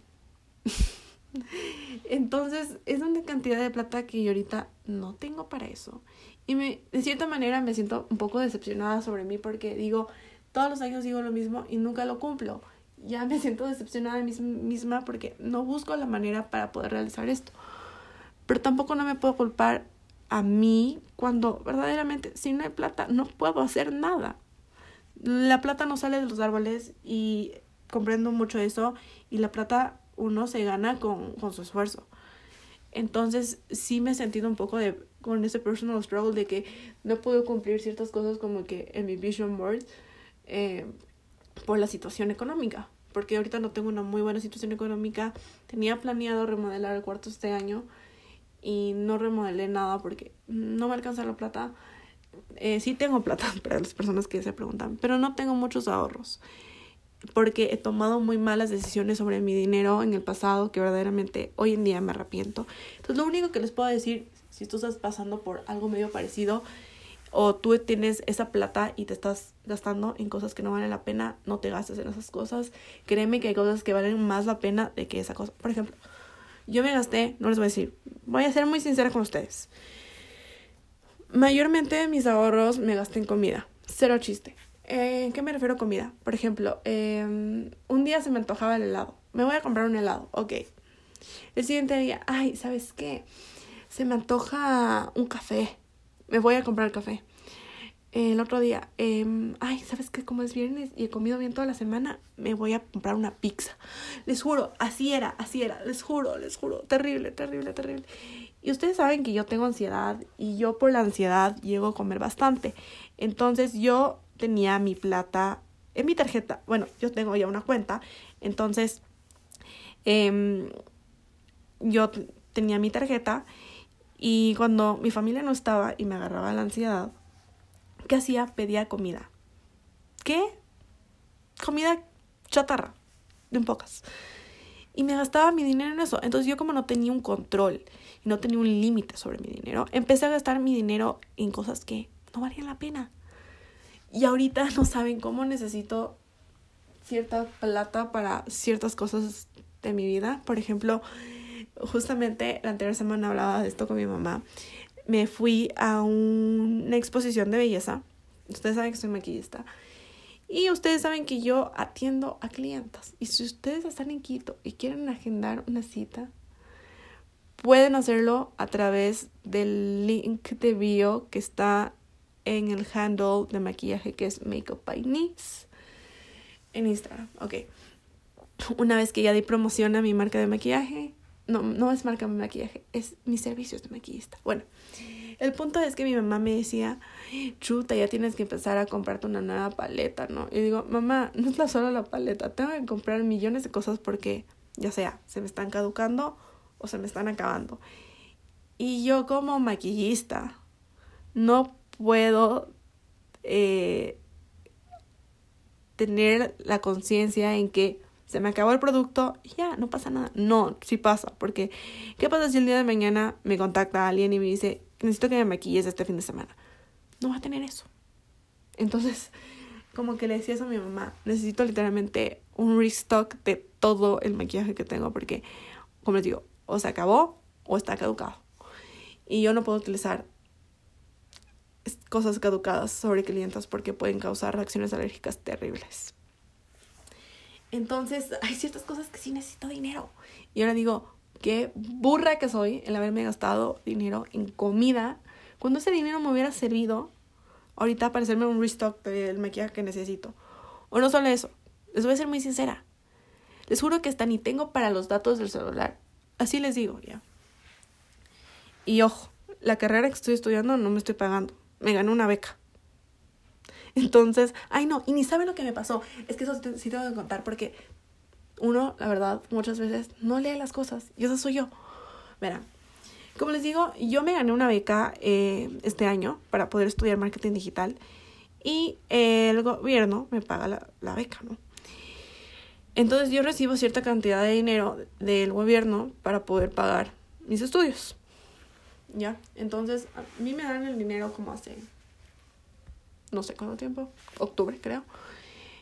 Entonces, es una cantidad de plata que yo ahorita no tengo para eso. Y me, de cierta manera me siento un poco decepcionada sobre mí porque digo, todos los años digo lo mismo y nunca lo cumplo ya me siento decepcionada de mí misma porque no busco la manera para poder realizar esto. Pero tampoco no me puedo culpar a mí cuando verdaderamente si no hay plata no puedo hacer nada. La plata no sale de los árboles y comprendo mucho eso y la plata uno se gana con, con su esfuerzo. Entonces sí me he sentido un poco de con ese personal struggle de que no puedo cumplir ciertas cosas como que en mi vision board eh, por la situación económica, porque ahorita no tengo una muy buena situación económica. Tenía planeado remodelar el cuarto este año y no remodelé nada porque no me alcanza la plata. Eh, sí tengo plata para las personas que se preguntan, pero no tengo muchos ahorros. porque he tomado muy malas decisiones sobre mi dinero en el pasado que verdaderamente hoy en día me arrepiento. Entonces lo único que les puedo decir, si tú estás pasando por algo medio parecido o tú tienes esa plata y te estás gastando en cosas que no valen la pena, no te gastes en esas cosas. Créeme que hay cosas que valen más la pena de que esa cosa. Por ejemplo, yo me gasté, no les voy a decir, voy a ser muy sincera con ustedes. Mayormente mis ahorros me gasté en comida. Cero chiste. Eh, ¿En qué me refiero a comida? Por ejemplo, em, un día se me antojaba el helado. Me voy a comprar un helado. Ok. El siguiente día, ay, ¿sabes qué? Se me antoja un café. Me voy a comprar café. El otro día, eh, ay, ¿sabes qué? Como es viernes y he comido bien toda la semana, me voy a comprar una pizza. Les juro, así era, así era, les juro, les juro, terrible, terrible, terrible. Y ustedes saben que yo tengo ansiedad y yo por la ansiedad llego a comer bastante. Entonces yo tenía mi plata en mi tarjeta. Bueno, yo tengo ya una cuenta. Entonces eh, yo tenía mi tarjeta y cuando mi familia no estaba y me agarraba la ansiedad, ¿qué hacía? Pedía comida. ¿Qué? Comida chatarra, de un pocas. Y me gastaba mi dinero en eso. Entonces yo como no tenía un control y no tenía un límite sobre mi dinero, empecé a gastar mi dinero en cosas que no valían la pena. Y ahorita no saben cómo necesito cierta plata para ciertas cosas de mi vida. Por ejemplo, justamente la anterior semana hablaba de esto con mi mamá. Me fui a una exposición de belleza. Ustedes saben que soy maquillista. Y ustedes saben que yo atiendo a clientas. Y si ustedes están en Quito y quieren agendar una cita, pueden hacerlo a través del link de bio que está en el handle de maquillaje que es Makeup by Nice en Instagram. Ok. Una vez que ya di promoción a mi marca de maquillaje, no, no es marca de maquillaje, es mis servicios de maquillista. Bueno, el punto es que mi mamá me decía, chuta, ya tienes que empezar a comprarte una nueva paleta, ¿no? Y digo, mamá, no es la solo la paleta, tengo que comprar millones de cosas porque, ya sea, se me están caducando o se me están acabando. Y yo como maquillista no puedo eh, tener la conciencia en que se me acabó el producto y ya, no pasa nada. No, sí pasa, porque ¿qué pasa si el día de mañana me contacta alguien y me dice, necesito que me maquilles este fin de semana? No va a tener eso. Entonces, como que le decía eso a mi mamá, necesito literalmente un restock de todo el maquillaje que tengo, porque, como les digo, o se acabó o está caducado. Y yo no puedo utilizar cosas caducadas sobre clientes porque pueden causar reacciones alérgicas terribles. Entonces, hay ciertas cosas que sí necesito dinero. Y ahora digo, qué burra que soy el haberme gastado dinero en comida. Cuando ese dinero me hubiera servido ahorita para hacerme un restock del maquillaje que necesito. O no solo eso, les voy a ser muy sincera. Les juro que hasta ni tengo para los datos del celular. Así les digo, ya. Y ojo, la carrera que estoy estudiando no me estoy pagando. Me gané una beca. Entonces, ay no, y ni sabe lo que me pasó. Es que eso sí tengo que contar porque uno, la verdad, muchas veces no lee las cosas. Y eso soy yo. Verán, como les digo, yo me gané una beca eh, este año para poder estudiar marketing digital y el gobierno me paga la, la beca, ¿no? Entonces yo recibo cierta cantidad de dinero del gobierno para poder pagar mis estudios. ¿Ya? Entonces a mí me dan el dinero como hace no sé cuánto tiempo, octubre creo.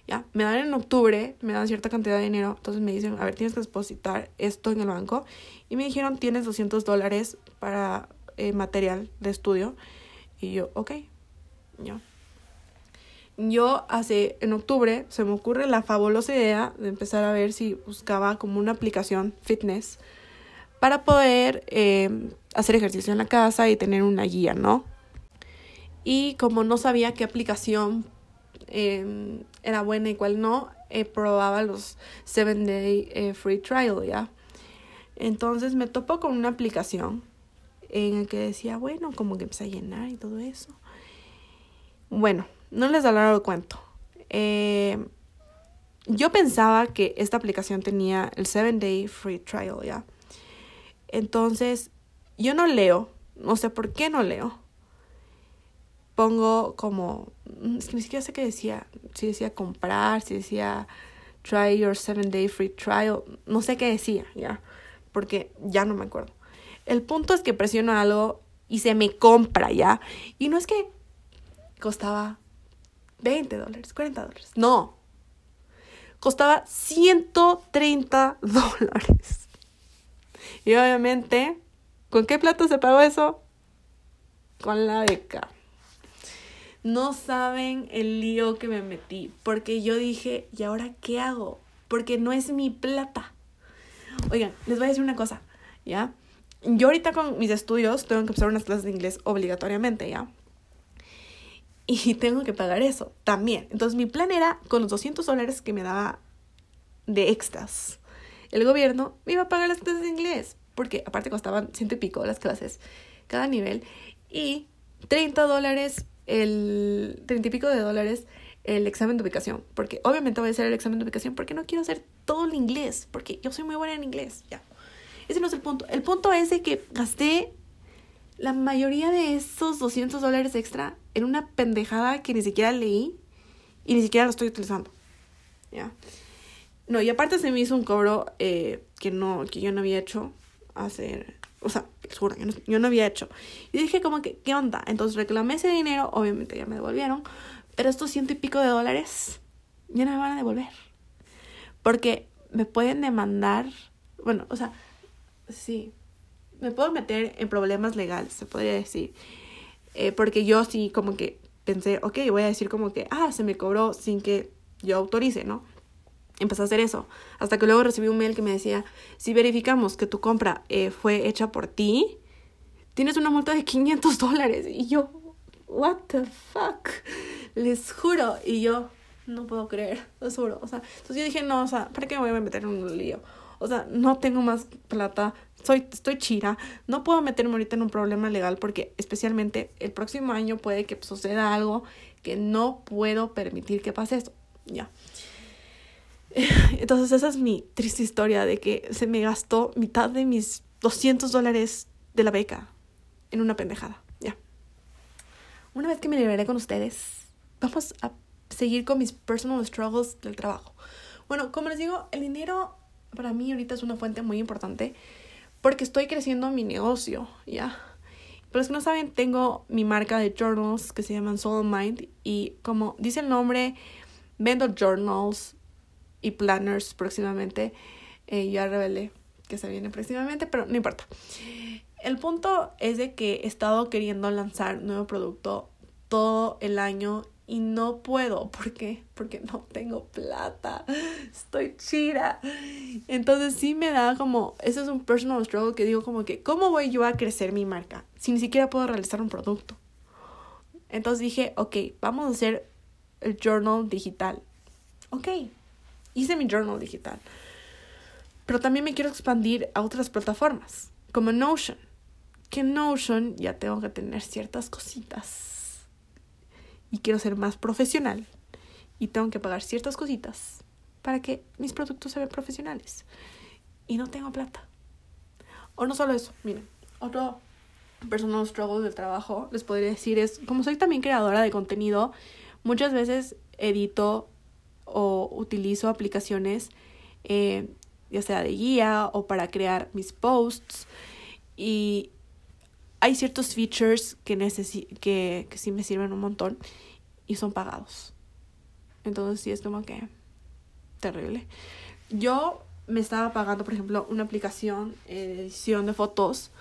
Ya, me dan en octubre, me dan cierta cantidad de dinero, entonces me dicen, a ver, tienes que depositar esto en el banco. Y me dijeron, tienes 200 dólares para eh, material de estudio. Y yo, ok, ya. Yo hace, en octubre, se me ocurre la fabulosa idea de empezar a ver si buscaba como una aplicación fitness para poder eh, hacer ejercicio en la casa y tener una guía, ¿no? Y como no sabía qué aplicación em, era buena y cuál no, eh, probaba los 7 day eh, free trial, ¿ya? Entonces me topo con una aplicación en la que decía, bueno, como que empecé a llenar y todo eso. Bueno, no les daré el cuento. Eh, yo pensaba que esta aplicación tenía el 7 day free trial, ¿ya? Entonces, yo no leo, no sé por qué no leo pongo como, mm, ni siquiera sé qué decía, si decía comprar, si decía try your seven day free trial. No sé qué decía, ya. Porque ya no me acuerdo. El punto es que presiono algo y se me compra, ya. Y no es que costaba 20 dólares, 40 dólares. No. Costaba 130 dólares. Y obviamente, ¿con qué plato se pagó eso? Con la beca. No saben el lío que me metí, porque yo dije, ¿y ahora qué hago? Porque no es mi plata. Oigan, les voy a decir una cosa, ¿ya? Yo ahorita con mis estudios tengo que empezar unas clases de inglés obligatoriamente, ¿ya? Y tengo que pagar eso también. Entonces mi plan era con los 200 dólares que me daba de extras. El gobierno me iba a pagar las clases de inglés, porque aparte costaban ciento y pico las clases cada nivel. Y 30 dólares, el 30 y pico de dólares el examen de ubicación. Porque obviamente voy a hacer el examen de ubicación porque no quiero hacer todo el inglés, porque yo soy muy buena en inglés, ya. Ese no es el punto. El punto es de que gasté la mayoría de esos 200 dólares extra en una pendejada que ni siquiera leí y ni siquiera lo estoy utilizando. ¿Ya? No, y aparte se me hizo un cobro eh, que, no, que yo no había hecho hacer, o sea, juro, yo no, yo no había hecho. Y dije como que, ¿qué onda? Entonces reclamé ese dinero, obviamente ya me devolvieron, pero estos ciento y pico de dólares ya no me van a devolver. Porque me pueden demandar, bueno, o sea, sí, me puedo meter en problemas legales, se podría decir. Eh, porque yo sí como que pensé, ok, voy a decir como que, ah, se me cobró sin que yo autorice, ¿no? Empecé a hacer eso. Hasta que luego recibí un mail que me decía, si verificamos que tu compra eh, fue hecha por ti, tienes una multa de 500 dólares. Y yo, what the fuck? Les juro. Y yo, no puedo creer, les juro. O sea, entonces yo dije, no, o sea, ¿para qué me voy a meter en un lío? O sea, no tengo más plata, soy, estoy chira, no puedo meterme ahorita en un problema legal porque especialmente el próximo año puede que suceda algo que no puedo permitir que pase eso. Ya. Entonces esa es mi triste historia de que se me gastó mitad de mis 200 dólares de la beca en una pendejada. Ya. Una vez que me liberé con ustedes, vamos a seguir con mis personal struggles del trabajo. Bueno, como les digo, el dinero para mí ahorita es una fuente muy importante porque estoy creciendo mi negocio, ¿ya? Para los que no saben, tengo mi marca de journals que se llaman Soul Mind y como dice el nombre, vendo journals y planners próximamente. Eh, ya revelé que se viene próximamente, pero no importa. El punto es de que he estado queriendo lanzar nuevo producto todo el año y no puedo. ¿Por qué? Porque no tengo plata. Estoy chira. Entonces sí me da como, ese es un personal struggle que digo como que, ¿cómo voy yo a crecer mi marca si ni siquiera puedo realizar un producto? Entonces dije, ok, vamos a hacer el journal digital. Ok, hice mi journal digital. Pero también me quiero expandir a otras plataformas, como Notion. Que Notion ya tengo que tener ciertas cositas y quiero ser más profesional y tengo que pagar ciertas cositas para que mis productos se vean profesionales y no tengo plata. O no solo eso, miren, otro personal struggle del trabajo les podría decir es, como soy también creadora de contenido, muchas veces edito o utilizo aplicaciones eh, ya sea de guía o para crear mis posts y hay ciertos features que, que, que sí me sirven un montón y son pagados. Entonces sí es como que terrible. Yo me estaba pagando, por ejemplo, una aplicación de edición de fotos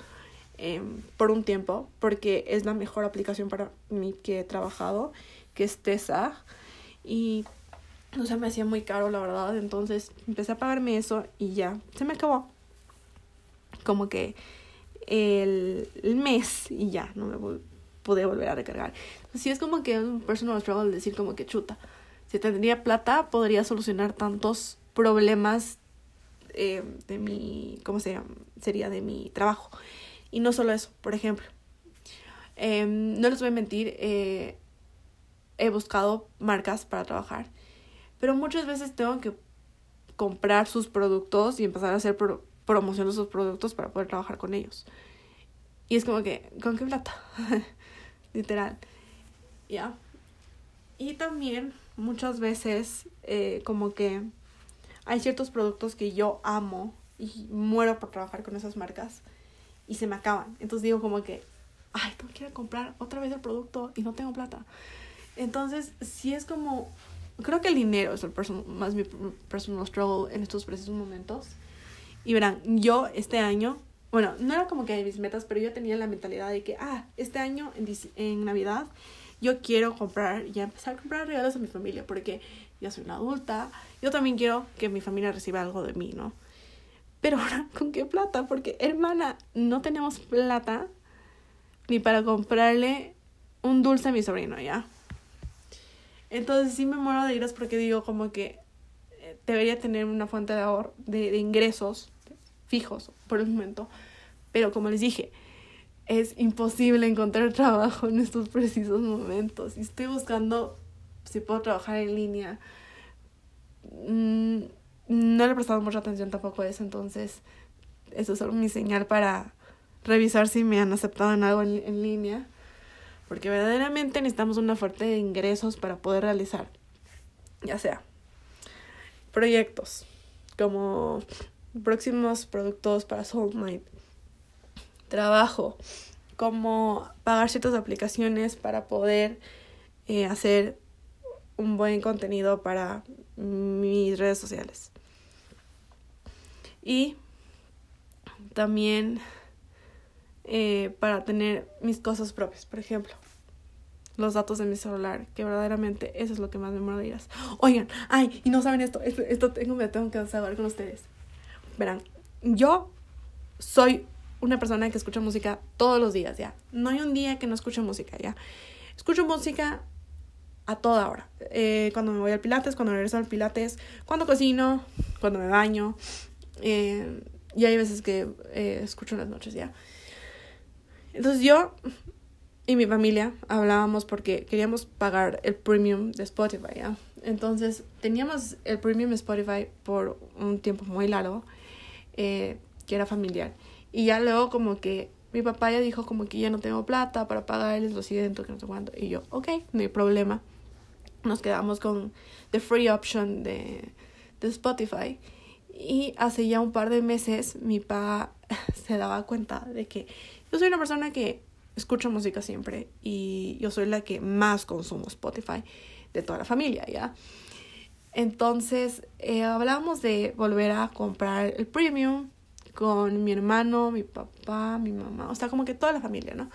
em, por un tiempo, porque es la mejor aplicación para mí que he trabajado, que es Tesa. Y no se me hacía muy caro, la verdad. Entonces empecé a pagarme eso y ya, se me acabó. Como que el, mes y ya, no me pude volver a recargar. Así es como que un personal struggle decir como que chuta. Si tendría plata, podría solucionar tantos problemas eh, de mi, ¿cómo se llama? Sería de mi trabajo. Y no solo eso, por ejemplo. Em, no les voy a mentir, eh, he buscado marcas para trabajar, pero muchas veces tengo que comprar sus productos y empezar a hacer promoción de sus productos para poder trabajar con ellos. Y es como que, ¿con qué plata? Literal. ¿Ya? Y también muchas veces eh, como que hay ciertos productos que yo amo y muero por trabajar con esas marcas y se me acaban. Entonces digo como que, ay, tengo que ir a comprar otra vez el producto y no tengo plata. Entonces, sí es como, creo que el dinero es el más mi personal struggle en estos precisos momentos. Y verán, yo este año, bueno, no era como que mis metas, pero yo tenía la mentalidad de que, ah, este año en, en Navidad yo quiero comprar, ya empezar a comprar regalos a mi familia, porque ya soy una adulta, yo también quiero que mi familia reciba algo de mí, ¿no? Pero ahora, ¿con qué plata? Porque, hermana, no tenemos plata ni para comprarle un dulce a mi sobrino, ¿ya? Entonces sí me muero de iras porque digo como que eh, debería tener una fuente de ahorro, de, de ingresos fijos por el momento. Pero como les dije, es imposible encontrar trabajo en estos precisos momentos. Y estoy buscando si puedo trabajar en línea. Mm, no le he prestado mucha atención tampoco a eso, entonces eso es solo mi señal para revisar si me han aceptado en algo en, en línea. Porque verdaderamente necesitamos una fuerte de ingresos para poder realizar, ya sea proyectos como próximos productos para Soulmate, trabajo, como pagar ciertas aplicaciones para poder eh, hacer un buen contenido para mis redes sociales. Y también eh, para tener mis cosas propias, por ejemplo, los datos de mi celular, que verdaderamente eso es lo que más me de Oigan, ay, y no saben esto, esto, tengo, me tengo que saber con ustedes. Verán, yo soy una persona que escucha música todos los días, ya. No hay un día que no escuche música, ya. Escucho música a toda hora. Eh, cuando me voy al pilates, cuando regreso al pilates, cuando cocino, cuando me baño. Eh, y hay veces que eh, escucho en las noches, ya. Entonces yo y mi familia hablábamos porque queríamos pagar el premium de Spotify. Entonces teníamos el premium de Spotify por un tiempo muy largo, que era familiar. Y ya luego como que mi papá ya dijo como que ya no tengo plata para pagarles lo siento, que no sé. Y yo, ok, no hay problema. Nos quedamos con the free option de, de Spotify. Y hace ya un par de meses mi papá se daba cuenta de que yo soy una persona que escucha música siempre y yo soy la que más consumo Spotify de toda la familia, ¿ya? Entonces eh, hablamos de volver a comprar el premium con mi hermano, mi papá, mi mamá, o sea, como que toda la familia, ¿no?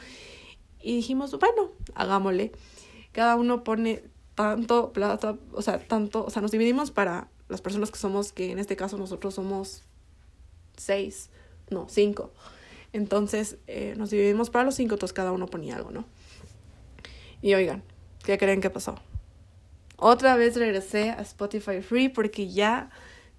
Y dijimos, bueno, hagámosle. Cada uno pone tanto plata, o sea, tanto, o sea, nos dividimos para las personas que somos, que en este caso nosotros somos seis, no, cinco. Entonces eh, nos dividimos para los cinco, entonces cada uno ponía algo, ¿no? Y oigan, ¿qué creen que pasó? Otra vez regresé a Spotify Free porque ya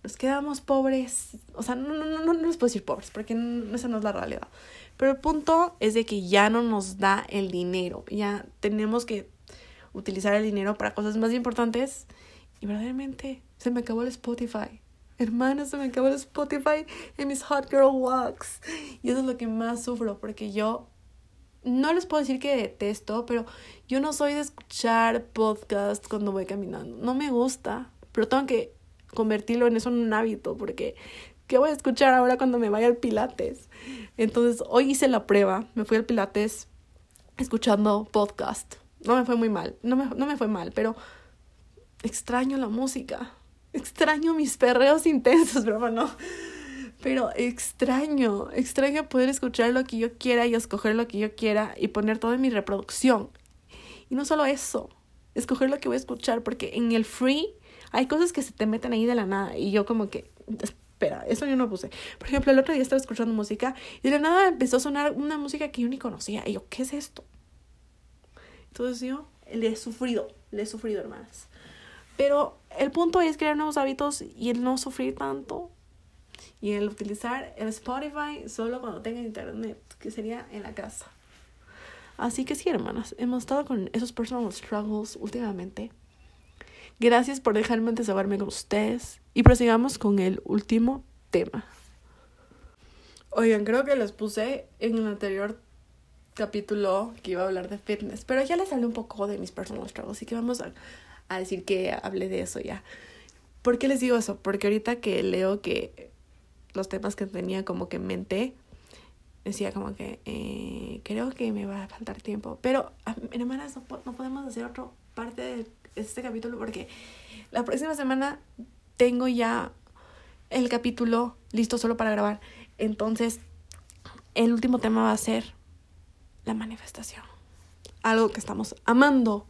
nos quedamos pobres. O sea, no, no, no, no les puedo decir pobres, porque esa no es la realidad. Pero el punto es de que ya no nos da el dinero. Ya tenemos que utilizar el dinero para cosas más importantes. Y verdaderamente se me acabó el Spotify. Hermana, se me acabó el Spotify en mis Hot Girl Walks. Y eso es lo que más sufro, porque yo no les puedo decir que detesto, pero yo no soy de escuchar podcast cuando voy caminando. No me gusta, pero tengo que convertirlo en eso en un hábito, porque ¿qué voy a escuchar ahora cuando me vaya al Pilates? Entonces, hoy hice la prueba, me fui al Pilates escuchando podcast. No me fue muy mal, no me, no me fue mal, pero extraño la música, extraño mis perreos intensos, broma, no. Pero extraño, extraño poder escuchar lo que yo quiera y escoger lo que yo quiera y poner todo en mi reproducción. Y no solo eso, escoger lo que voy a escuchar, porque en el free hay cosas que se te meten ahí de la nada y yo como que, espera, eso yo no puse. Por ejemplo, el otro día estaba escuchando música y de la nada empezó a sonar una música que yo ni conocía y yo, ¿qué es esto? Entonces yo le he sufrido, le he sufrido, hermanas. Pero el punto es crear nuevos hábitos y el no sufrir tanto y el utilizar el Spotify solo cuando tenga internet, que sería en la casa. Así que sí, hermanas, hemos estado con esos personal struggles últimamente. Gracias por dejarme desahogarme con ustedes y prosigamos con el último tema. Oigan, creo que les puse en el anterior capítulo que iba a hablar de fitness, pero ya les hablé un poco de mis personal struggles, así que vamos a, a decir que hablé de eso ya. ¿Por qué les digo eso? Porque ahorita que leo que los temas que tenía como que en mente, decía como que eh, creo que me va a faltar tiempo. Pero, hermanas, no, no podemos hacer otra parte de este capítulo porque la próxima semana tengo ya el capítulo listo solo para grabar. Entonces, el último tema va a ser la manifestación. Algo que estamos amando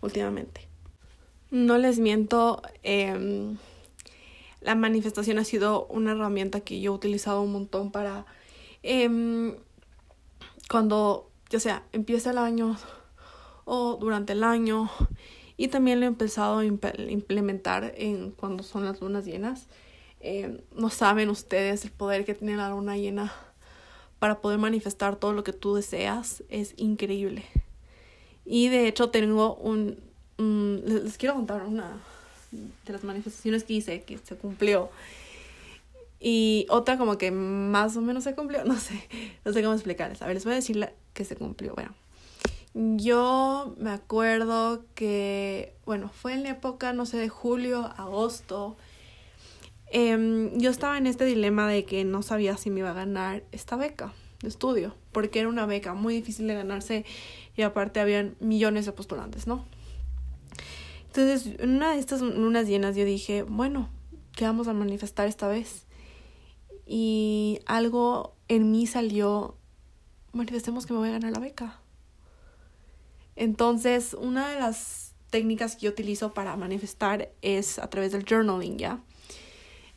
últimamente. No les miento, eh, la manifestación ha sido una herramienta que yo he utilizado un montón para eh, cuando, ya sea, empieza el año o durante el año. Y también lo he empezado a implementar en cuando son las lunas llenas. Eh, no saben ustedes el poder que tiene la luna llena para poder manifestar todo lo que tú deseas. Es increíble. Y de hecho tengo un... les quiero contar una, de las manifestaciones que hice, que se cumplió. Y otra como que más o menos se cumplió, no sé, no sé cómo explicarles. A ver, les voy a decir la que se cumplió. Bueno, yo me acuerdo que, bueno, fue en la época, no sé, de julio, agosto. Em, yo estaba en este dilema de que no sabía si me iba a ganar esta beca de estudio, porque era una beca muy difícil de ganarse y aparte habían millones de postulantes, ¿no? Entonces, en una de estas lunas llenas yo dije, bueno, ¿qué vamos a manifestar esta vez? Y algo en mí salió, manifestemos que me voy a ganar la beca. Entonces, una de las técnicas que yo utilizo para manifestar es a través del journaling, ¿ya?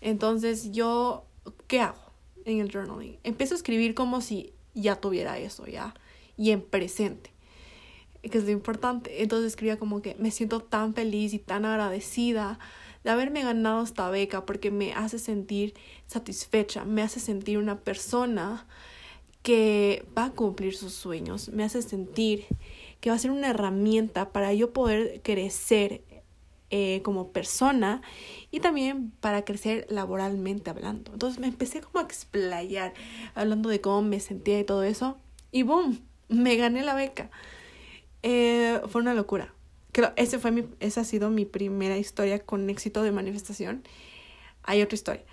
Entonces, yo, ¿qué hago en el journaling? Empiezo a escribir como si ya tuviera eso, ¿ya? Y en presente que es lo importante. Entonces escribía como que me siento tan feliz y tan agradecida de haberme ganado esta beca porque me hace sentir satisfecha, me hace sentir una persona que va a cumplir sus sueños, me hace sentir que va a ser una herramienta para yo poder crecer eh, como persona y también para crecer laboralmente hablando. Entonces me empecé como a explayar hablando de cómo me sentía y todo eso y boom, me gané la beca. Eh, fue una locura. Creo, ese fue mi, esa ha sido mi primera historia con éxito de manifestación. Hay otra historia.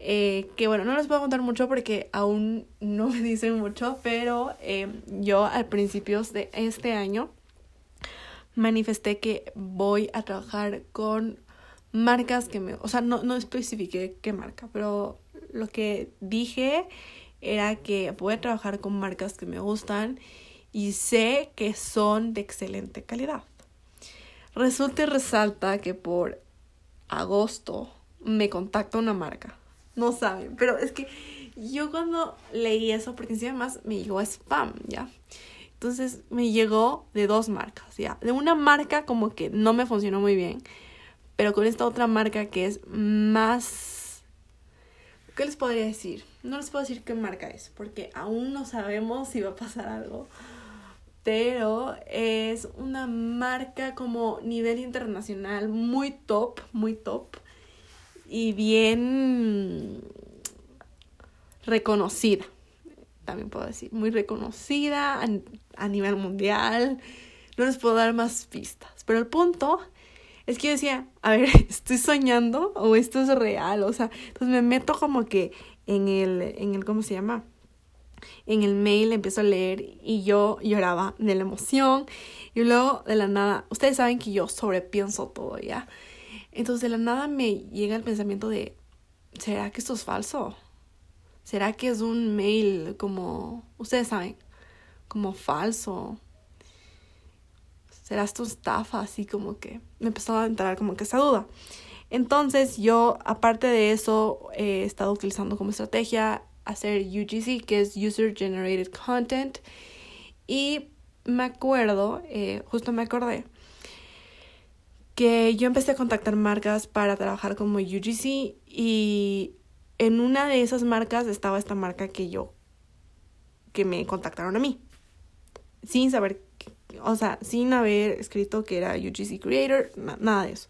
Eh, que bueno, no les puedo contar mucho porque aún no me dicen mucho, pero eh, yo al principios de este año manifesté que voy a trabajar con marcas que me, o sea, no, no qué marca, pero lo que dije era que voy a trabajar con marcas que me gustan y sé que son de excelente calidad. Resulta y resalta que por agosto me contacta una marca. No saben, pero es que yo cuando leí eso, porque encima más me llegó spam, ¿ya? Entonces me llegó de dos marcas, ¿ya? De una marca como que no me funcionó muy bien, pero con esta otra marca que es más... ¿Qué les podría decir? No les puedo decir qué marca es, porque aún no sabemos si va a pasar algo pero es una marca como nivel internacional muy top, muy top y bien reconocida, también puedo decir, muy reconocida a, nivel mundial. No les puedo dar más pistas, pero el punto es que yo decía, a ver, ¿estoy soñando o esto es real? O sea, entonces me meto como que en el, en el, ¿cómo se llama? En el mail empiezo a leer y yo lloraba de la emoción y luego de la nada, ustedes saben que yo sobrepienso todo, ¿ya? Entonces de la nada me llega el pensamiento de, ¿será que esto es falso? ¿Será que es un mail como, ustedes saben, como falso? ¿Será esto estafa? Así como que me empezó a entrar como que esa duda. Entonces yo, aparte de eso, he estado utilizando como estrategia hacer UGC, que es User Generated Content. Y me acuerdo, eh, justo me acordé, que yo empecé a contactar marcas para trabajar como UGC y en una de esas marcas estaba esta marca que yo, que me contactaron a mí, sin saber, o sea, sin haber escrito que era UGC Creator, nada de eso.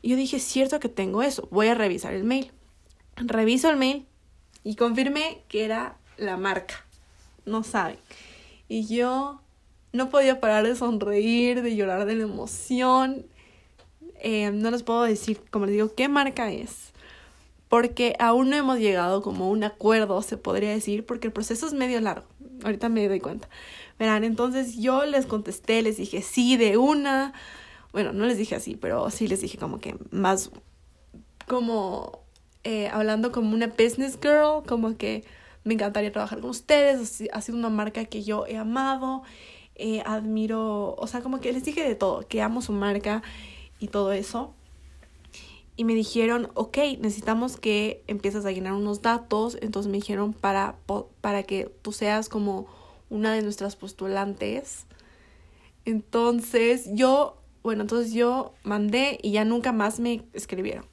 Y yo dije, cierto que tengo eso, voy a revisar el mail. Reviso el mail y confirmé que era la marca. No saben. Y yo no podía parar de sonreír, de llorar de la emoción. Eh, no les puedo decir, como les digo, qué marca es. Porque aún no hemos llegado como un acuerdo, se podría decir, porque el proceso es medio largo. Ahorita me doy cuenta. Verán, entonces yo les contesté, les dije sí de una. Bueno, no les dije así, pero sí les dije como que más como eh, hablando como una business girl, como que me encantaría trabajar con ustedes, ha sido una marca que yo he amado, eh, admiro, o sea, como que les dije de todo, que amo su marca y todo eso. Y me dijeron, ok, necesitamos que empieces a llenar unos datos. Entonces me dijeron para, para que tú seas como una de nuestras postulantes. Entonces yo, bueno, entonces yo mandé y ya nunca más me escribieron.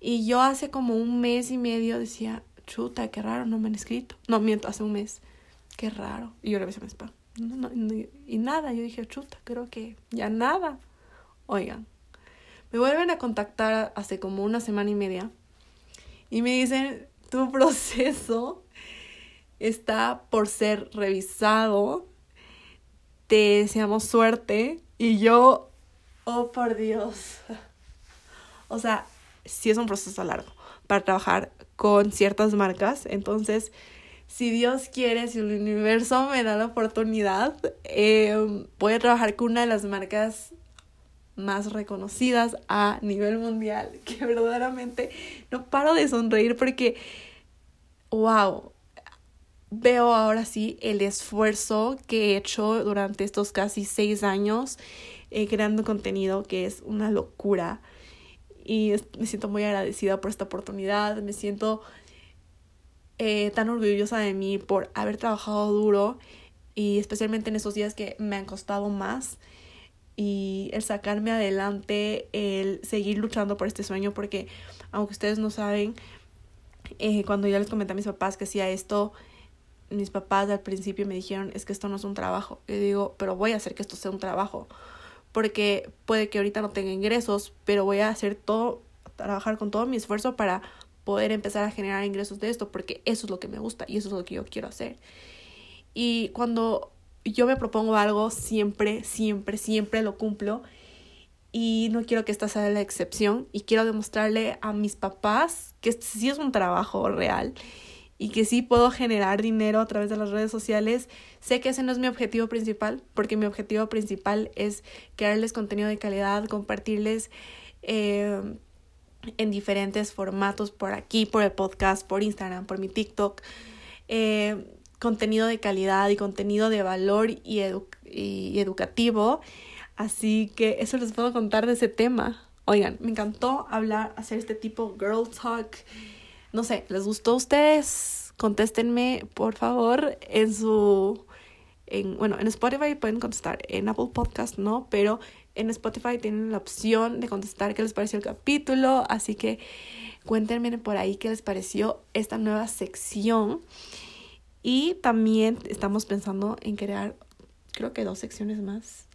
Y yo hace como un mes y medio decía, chuta, qué raro, no me han escrito. No, miento, hace un mes. Qué raro. Y yo le a mi spam. y nada, yo dije, chuta, creo que ya nada. Oigan, me vuelven a contactar hace como una semana y media y me dicen, tu proceso está por ser revisado, te deseamos suerte y yo, oh por Dios. O sea, sí es un proceso largo para trabajar con ciertas marcas. Entonces, si Dios quiere, si el universo me da la oportunidad, eh, voy a trabajar con una de las marcas más reconocidas a nivel mundial, que verdaderamente no paro de sonreír porque, wow, veo ahora sí el esfuerzo que he hecho durante estos casi seis años eh, creando contenido que es una locura y me siento muy agradecida por esta oportunidad, me siento eh, tan orgullosa de mí por haber trabajado duro y especialmente en esos días que me han costado más y el sacarme adelante, el seguir luchando por este sueño porque aunque ustedes no saben, eh, cuando yo les comenté a mis papás que hacía esto, mis papás al principio me dijeron, es que esto no es un trabajo. Yo digo, pero voy a hacer que esto sea un trabajo porque puede que ahorita no tenga ingresos, pero voy a hacer todo, trabajar con todo mi esfuerzo para poder empezar a generar ingresos de esto, porque eso es lo que me gusta y eso es lo que yo quiero hacer. Y cuando yo me propongo algo, siempre, siempre, siempre lo cumplo. Y no quiero que esta sea la excepción. Y quiero demostrarle a mis papás que sí es un trabajo real y que sí puedo generar dinero a través de las redes sociales. Sé que ese no es mi objetivo principal, porque mi objetivo principal es crearles contenido de calidad, compartirles eh, en diferentes formatos por aquí, por el podcast, por Instagram, por mi TikTok. Eh, contenido de calidad y contenido de valor y, y educativo. Así que eso les puedo contar de ese tema. Oigan, me encantó hablar, hacer este tipo girl talk no sé, ¿les gustó a ustedes? Contéstenme, por favor, en su... En, bueno, en Spotify pueden contestar, en Apple Podcast no, pero en Spotify tienen la opción de contestar qué les pareció el capítulo, así que cuéntenme por ahí qué les pareció esta nueva sección. Y también estamos pensando en crear, creo que dos secciones más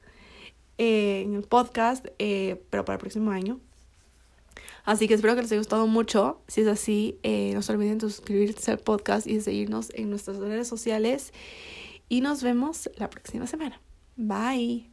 eh, en el podcast, eh, pero para el próximo año. Así que espero que les haya gustado mucho. Si es así, eh, no se olviden de suscribirse al podcast y de seguirnos en nuestras redes sociales. Y nos vemos la próxima semana. Bye.